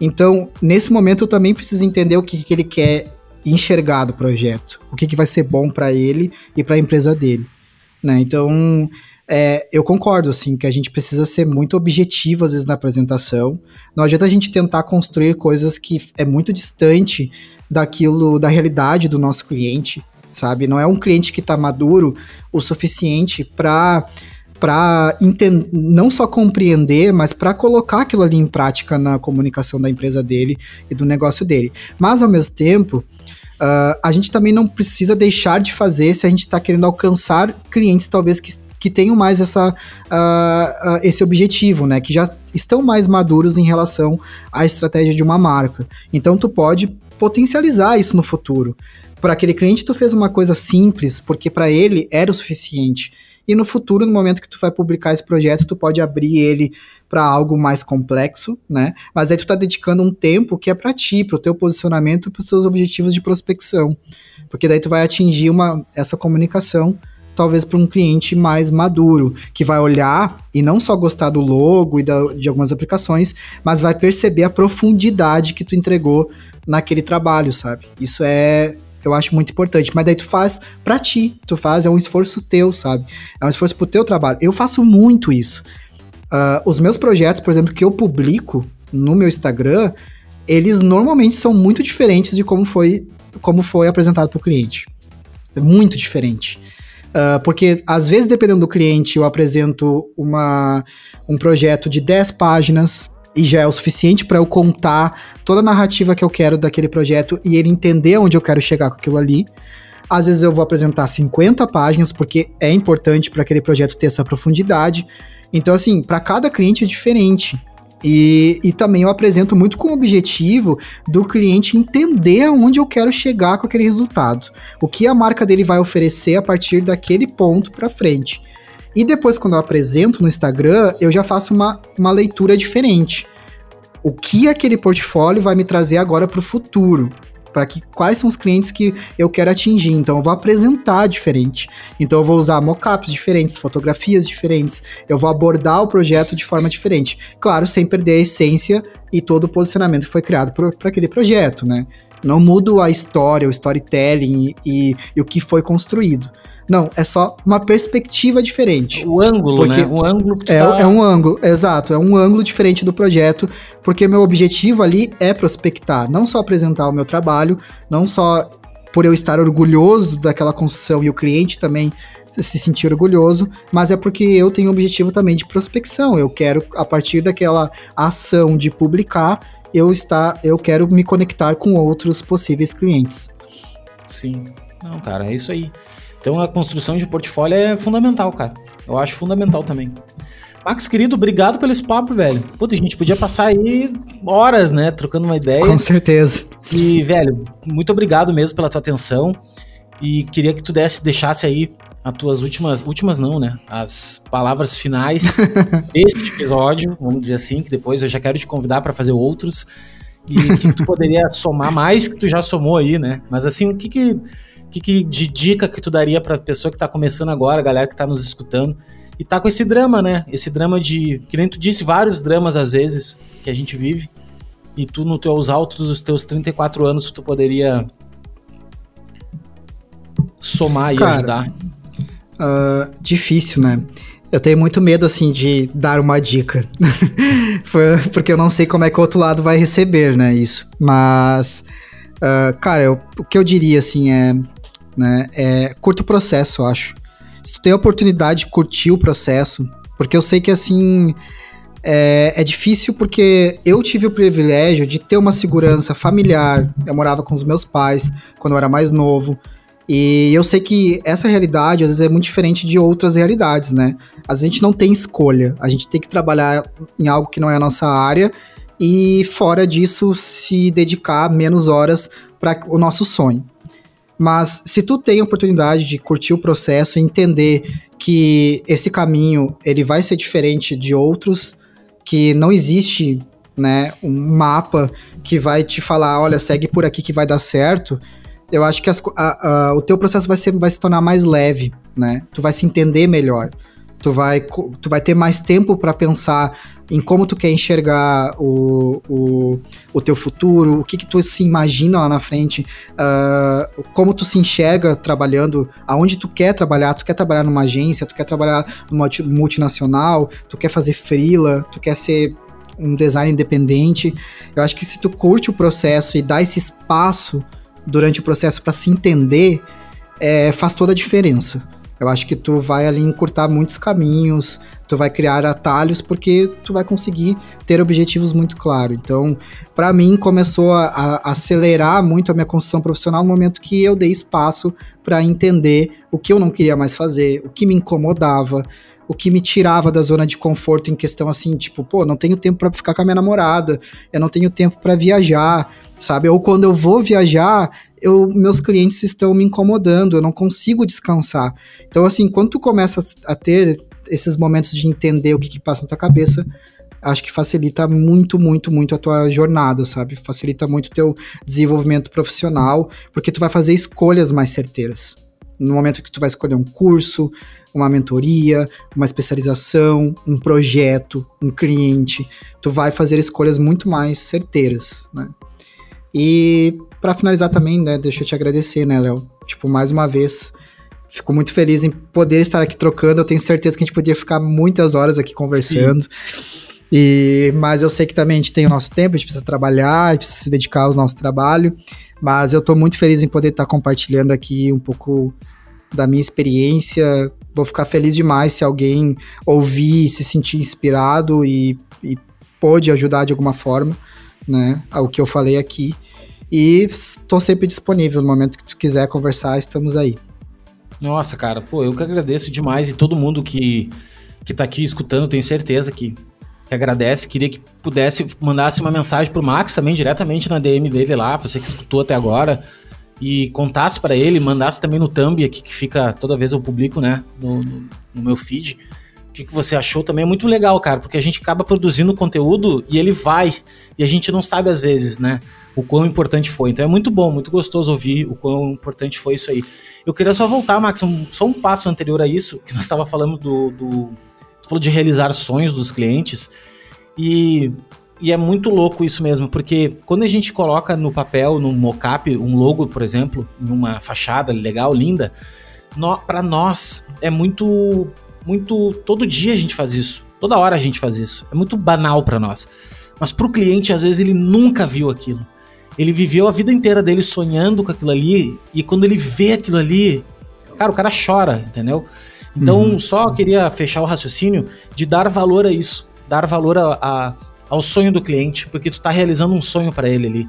S2: Então, nesse momento, eu também preciso entender o que, que ele quer enxergar do projeto, o que, que vai ser bom para ele e para a empresa dele. Né? Então, é, eu concordo, assim, que a gente precisa ser muito objetivo, às vezes, na apresentação. Não adianta a gente tentar construir coisas que é muito distante daquilo, da realidade do nosso cliente, sabe? Não é um cliente que está maduro o suficiente para para não só compreender, mas para colocar aquilo ali em prática na comunicação da empresa dele e do negócio dele. Mas ao mesmo tempo, uh, a gente também não precisa deixar de fazer se a gente está querendo alcançar clientes talvez que que tenham mais essa, uh, uh, esse objetivo, né? Que já estão mais maduros em relação à estratégia de uma marca. Então tu pode potencializar isso no futuro. Para aquele cliente tu fez uma coisa simples, porque para ele era o suficiente. E no futuro, no momento que tu vai publicar esse projeto, tu pode abrir ele para algo mais complexo, né? Mas aí tu tá dedicando um tempo que é para ti, para o teu posicionamento, para os seus objetivos de prospecção. Porque daí tu vai atingir uma, essa comunicação talvez para um cliente mais maduro, que vai olhar e não só gostar do logo e da, de algumas aplicações, mas vai perceber a profundidade que tu entregou naquele trabalho, sabe? Isso é, eu acho muito importante. Mas daí tu faz para ti, tu faz, é um esforço teu, sabe? É um esforço pro teu trabalho. Eu faço muito isso. Uh, os meus projetos, por exemplo, que eu publico no meu Instagram, eles normalmente são muito diferentes de como foi, como foi apresentado para o cliente. É muito diferente. Uh, porque, às vezes, dependendo do cliente, eu apresento uma, um projeto de 10 páginas e já é o suficiente para eu contar toda a narrativa que eu quero daquele projeto e ele entender onde eu quero chegar com aquilo ali. Às vezes eu vou apresentar 50 páginas, porque é importante para aquele projeto ter essa profundidade. Então, assim, para cada cliente é diferente. E, e também eu apresento muito com o objetivo do cliente entender aonde eu quero chegar com aquele resultado. O que a marca dele vai oferecer a partir daquele ponto para frente. E depois, quando eu apresento no Instagram, eu já faço uma, uma leitura diferente. O que aquele portfólio vai me trazer agora para o futuro? para que quais são os clientes que eu quero atingir. Então eu vou apresentar diferente. Então eu vou usar mockups diferentes, fotografias diferentes. Eu vou abordar o projeto de forma diferente. Claro, sem perder a essência e todo o posicionamento que foi criado para aquele projeto, né? Não mudo a história, o storytelling e, e, e o que foi construído. Não, é só uma perspectiva diferente.
S1: O ângulo, né? O ângulo
S2: é, tá... é um ângulo, exato, é um ângulo diferente do projeto, porque meu objetivo ali é prospectar, não só apresentar o meu trabalho, não só por eu estar orgulhoso daquela construção e o cliente também se sentir orgulhoso, mas é porque eu tenho o objetivo também de prospecção. Eu quero, a partir daquela ação de publicar, eu estar, eu quero me conectar com outros possíveis clientes.
S1: Sim. Não, cara, é isso aí. Então a construção de portfólio é fundamental, cara. Eu acho fundamental também. Max, querido, obrigado pelo esse papo, velho. Puta, a gente podia passar aí horas, né, trocando uma ideia.
S2: Com certeza.
S1: E, velho, muito obrigado mesmo pela tua atenção. E queria que tu desse, deixasse aí as tuas últimas, últimas não, né? As palavras finais [LAUGHS] deste episódio, vamos dizer assim, que depois eu já quero te convidar para fazer outros. E o que, que, tu poderia somar mais que tu já somou aí, né? Mas assim, o que que, que, que de dica que tu daria pra pessoa que tá começando agora, a galera que tá nos escutando, e tá com esse drama, né? Esse drama de, que nem tu disse, vários dramas às vezes que a gente vive, e tu no teus altos dos teus 34 anos, tu poderia somar e Cara, ajudar.
S2: Uh, difícil, né? Eu tenho muito medo, assim, de dar uma dica. [LAUGHS] Porque eu não sei como é que o outro lado vai receber, né, isso. Mas, uh, cara, eu, o que eu diria, assim, é... Né, é curto processo, eu acho. Se tu tem a oportunidade de curtir o processo, porque eu sei que, assim... É, é, difícil porque eu tive o privilégio de ter uma segurança familiar. Eu morava com os meus pais quando eu era mais novo. E eu sei que essa realidade às vezes é muito diferente de outras realidades, né? Às vezes a gente não tem escolha, a gente tem que trabalhar em algo que não é a nossa área e fora disso se dedicar menos horas para o nosso sonho. Mas se tu tem a oportunidade de curtir o processo e entender que esse caminho ele vai ser diferente de outros, que não existe né, um mapa que vai te falar, olha, segue por aqui que vai dar certo, eu acho que as, a, a, o teu processo vai, ser, vai se tornar mais leve, né? Tu vai se entender melhor. Tu vai, tu vai ter mais tempo para pensar em como tu quer enxergar o, o, o teu futuro, o que, que tu se imagina lá na frente, uh, como tu se enxerga trabalhando, aonde tu quer trabalhar, tu quer trabalhar numa agência, tu quer trabalhar numa multinacional, tu quer fazer freela, tu quer ser um design independente. Eu acho que se tu curte o processo e dá esse espaço durante o processo para se entender, é, faz toda a diferença. Eu acho que tu vai ali encurtar muitos caminhos, tu vai criar atalhos porque tu vai conseguir ter objetivos muito claros. Então, para mim começou a, a, acelerar muito a minha construção profissional no momento que eu dei espaço para entender o que eu não queria mais fazer, o que me incomodava, o que me tirava da zona de conforto em questão assim, tipo, pô, não tenho tempo para ficar com a minha namorada, eu não tenho tempo para viajar, sabe? Ou quando eu vou viajar, eu, meus clientes estão me incomodando, eu não consigo descansar. Então, assim, quando tu começa a ter esses momentos de entender o que, que passa na tua cabeça, acho que facilita muito, muito, muito a tua jornada, sabe? Facilita muito o teu desenvolvimento profissional, porque tu vai fazer escolhas mais certeiras. No momento que tu vai escolher um curso, uma mentoria, uma especialização, um projeto, um cliente, tu vai fazer escolhas muito mais certeiras, né? E para finalizar também, né, deixa eu te agradecer, né, Léo? Tipo, mais uma vez, fico muito feliz em poder estar aqui trocando. Eu tenho certeza que a gente podia ficar muitas horas aqui conversando. Sim. E, mas eu sei que também a gente tem o nosso tempo, a gente precisa trabalhar, a gente precisa se dedicar ao nosso trabalho. Mas eu estou muito feliz em poder estar compartilhando aqui um pouco da minha experiência. Vou ficar feliz demais se alguém ouvir, se sentir inspirado e, e pôde ajudar de alguma forma né, ao que eu falei aqui. E estou sempre disponível no momento que tu quiser conversar, estamos aí.
S1: Nossa, cara, pô, eu que agradeço demais e todo mundo que, que tá aqui escutando, tenho certeza que, que agradece. Queria que pudesse mandasse uma mensagem pro Max também, diretamente na DM dele lá, você que escutou até agora, e contasse para ele, mandasse também no Thumb aqui, que fica, toda vez eu publico, né, no, no, no meu feed o que, que você achou também é muito legal, cara, porque a gente acaba produzindo conteúdo e ele vai, e a gente não sabe às vezes, né, o quão importante foi. Então é muito bom, muito gostoso ouvir o quão importante foi isso aí. Eu queria só voltar, Max, um, só um passo anterior a isso, que nós estava falando do, do. Tu falou de realizar sonhos dos clientes, e, e é muito louco isso mesmo, porque quando a gente coloca no papel, no mockup, um logo, por exemplo, em uma fachada legal, linda, no, para nós é muito muito. Todo dia a gente faz isso. Toda hora a gente faz isso. É muito banal para nós. Mas pro cliente, às vezes, ele nunca viu aquilo. Ele viveu a vida inteira dele sonhando com aquilo ali, e quando ele vê aquilo ali, cara, o cara chora, entendeu? Então, uhum. só queria fechar o raciocínio de dar valor a isso, dar valor a, a, ao sonho do cliente, porque tu tá realizando um sonho para ele ali.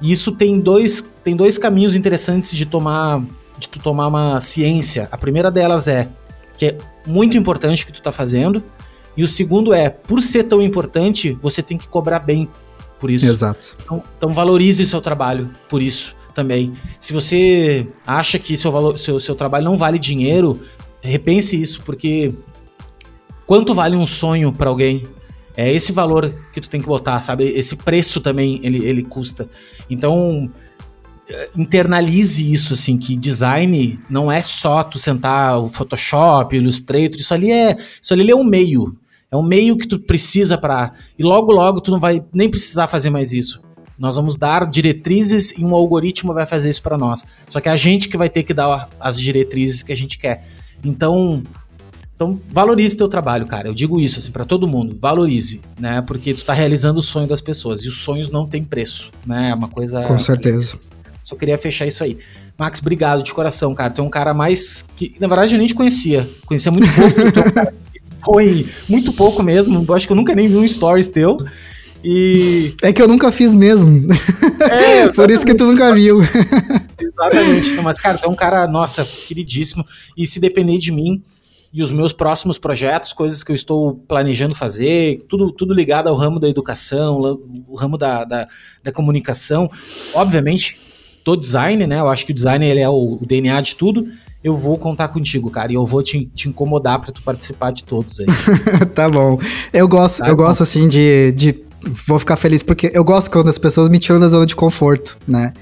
S1: E isso tem dois, tem dois caminhos interessantes de tomar de tu tomar uma ciência. A primeira delas é que é muito importante que tu tá fazendo. E o segundo é, por ser tão importante, você tem que cobrar bem por isso.
S2: Exato.
S1: Então, então valorize seu trabalho por isso também. Se você acha que seu, valor, seu, seu trabalho não vale dinheiro, repense isso, porque quanto vale um sonho para alguém? É esse valor que tu tem que botar, sabe? Esse preço também ele, ele custa. Então, internalize isso, assim, que design não é só tu sentar o Photoshop, o Illustrator, isso ali é, isso ali é um meio. É um meio que tu precisa para e logo logo tu não vai nem precisar fazer mais isso. Nós vamos dar diretrizes e um algoritmo vai fazer isso para nós. Só que é a gente que vai ter que dar as diretrizes que a gente quer. Então, então valorize teu trabalho, cara. Eu digo isso assim para todo mundo, valorize, né? Porque tu tá realizando o sonho das pessoas e os sonhos não têm preço, né? É uma coisa
S2: Com certeza.
S1: Só queria fechar isso aí. Max, obrigado de coração, cara. Tu é um cara mais. que Na verdade eu nem te conhecia. Conhecia muito pouco. [LAUGHS] foi muito pouco mesmo. Eu acho que eu nunca nem vi um stories teu. E.
S2: É que eu nunca fiz mesmo. É, [LAUGHS] por isso que tu nunca viu.
S1: Exatamente. Mas, cara, tu é um cara, nossa, queridíssimo. E se depender de mim e os meus próximos projetos, coisas que eu estou planejando fazer, tudo, tudo ligado ao ramo da educação, o ramo da, da, da comunicação. Obviamente, do design, né? Eu acho que o design ele é o, o DNA de tudo. Eu vou contar contigo, cara, e eu vou te, te incomodar para tu participar de todos aí. [LAUGHS]
S2: tá bom. Eu gosto, tá eu bom. gosto assim de, de vou ficar feliz porque eu gosto quando as pessoas me tiram da zona de conforto, né?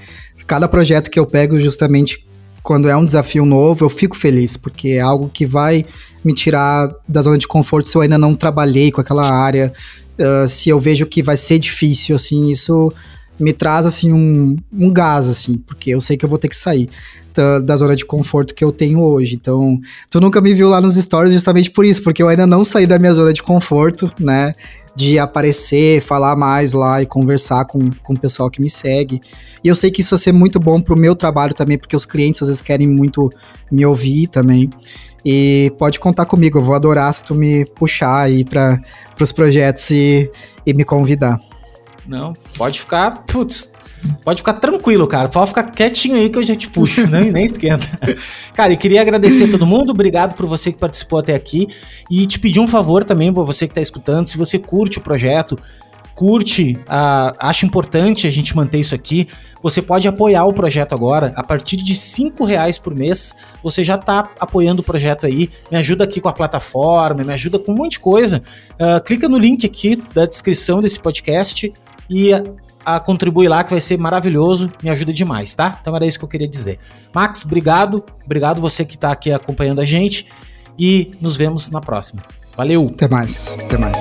S2: Cada projeto que eu pego justamente quando é um desafio novo, eu fico feliz, porque é algo que vai me tirar da zona de conforto se eu ainda não trabalhei com aquela área, uh, se eu vejo que vai ser difícil, assim, isso me traz, assim, um, um gás, assim, porque eu sei que eu vou ter que sair da, zona de conforto que eu tenho hoje. Então, tu nunca me viu lá nos stories justamente por isso, porque eu ainda não saí da minha zona de conforto, né? De aparecer, falar mais lá e conversar com, com o pessoal que me segue. E eu sei que isso vai ser muito bom pro meu trabalho também, porque os clientes às vezes querem muito me ouvir também. E pode contar comigo, eu vou adorar se tu me puxar aí para os projetos e, e me convidar.
S1: Não, pode ficar, putz, pode ficar tranquilo, cara. Pode ficar quietinho aí que eu já te puxo, nem, nem esquenta. [LAUGHS] Cara, e queria agradecer a todo mundo, obrigado por você que participou até aqui. E te pedir um favor também, para você que está escutando, se você curte o projeto, curte, uh, acha importante a gente manter isso aqui, você pode apoiar o projeto agora. A partir de cinco reais por mês, você já está apoiando o projeto aí. Me ajuda aqui com a plataforma, me ajuda com um monte de coisa. Uh, clica no link aqui da descrição desse podcast e a, a contribui lá que vai ser maravilhoso, me ajuda demais, tá? Então era isso que eu queria dizer. Max, obrigado, obrigado você que está aqui acompanhando a gente e nos vemos na próxima. Valeu.
S2: Até mais. Até mais.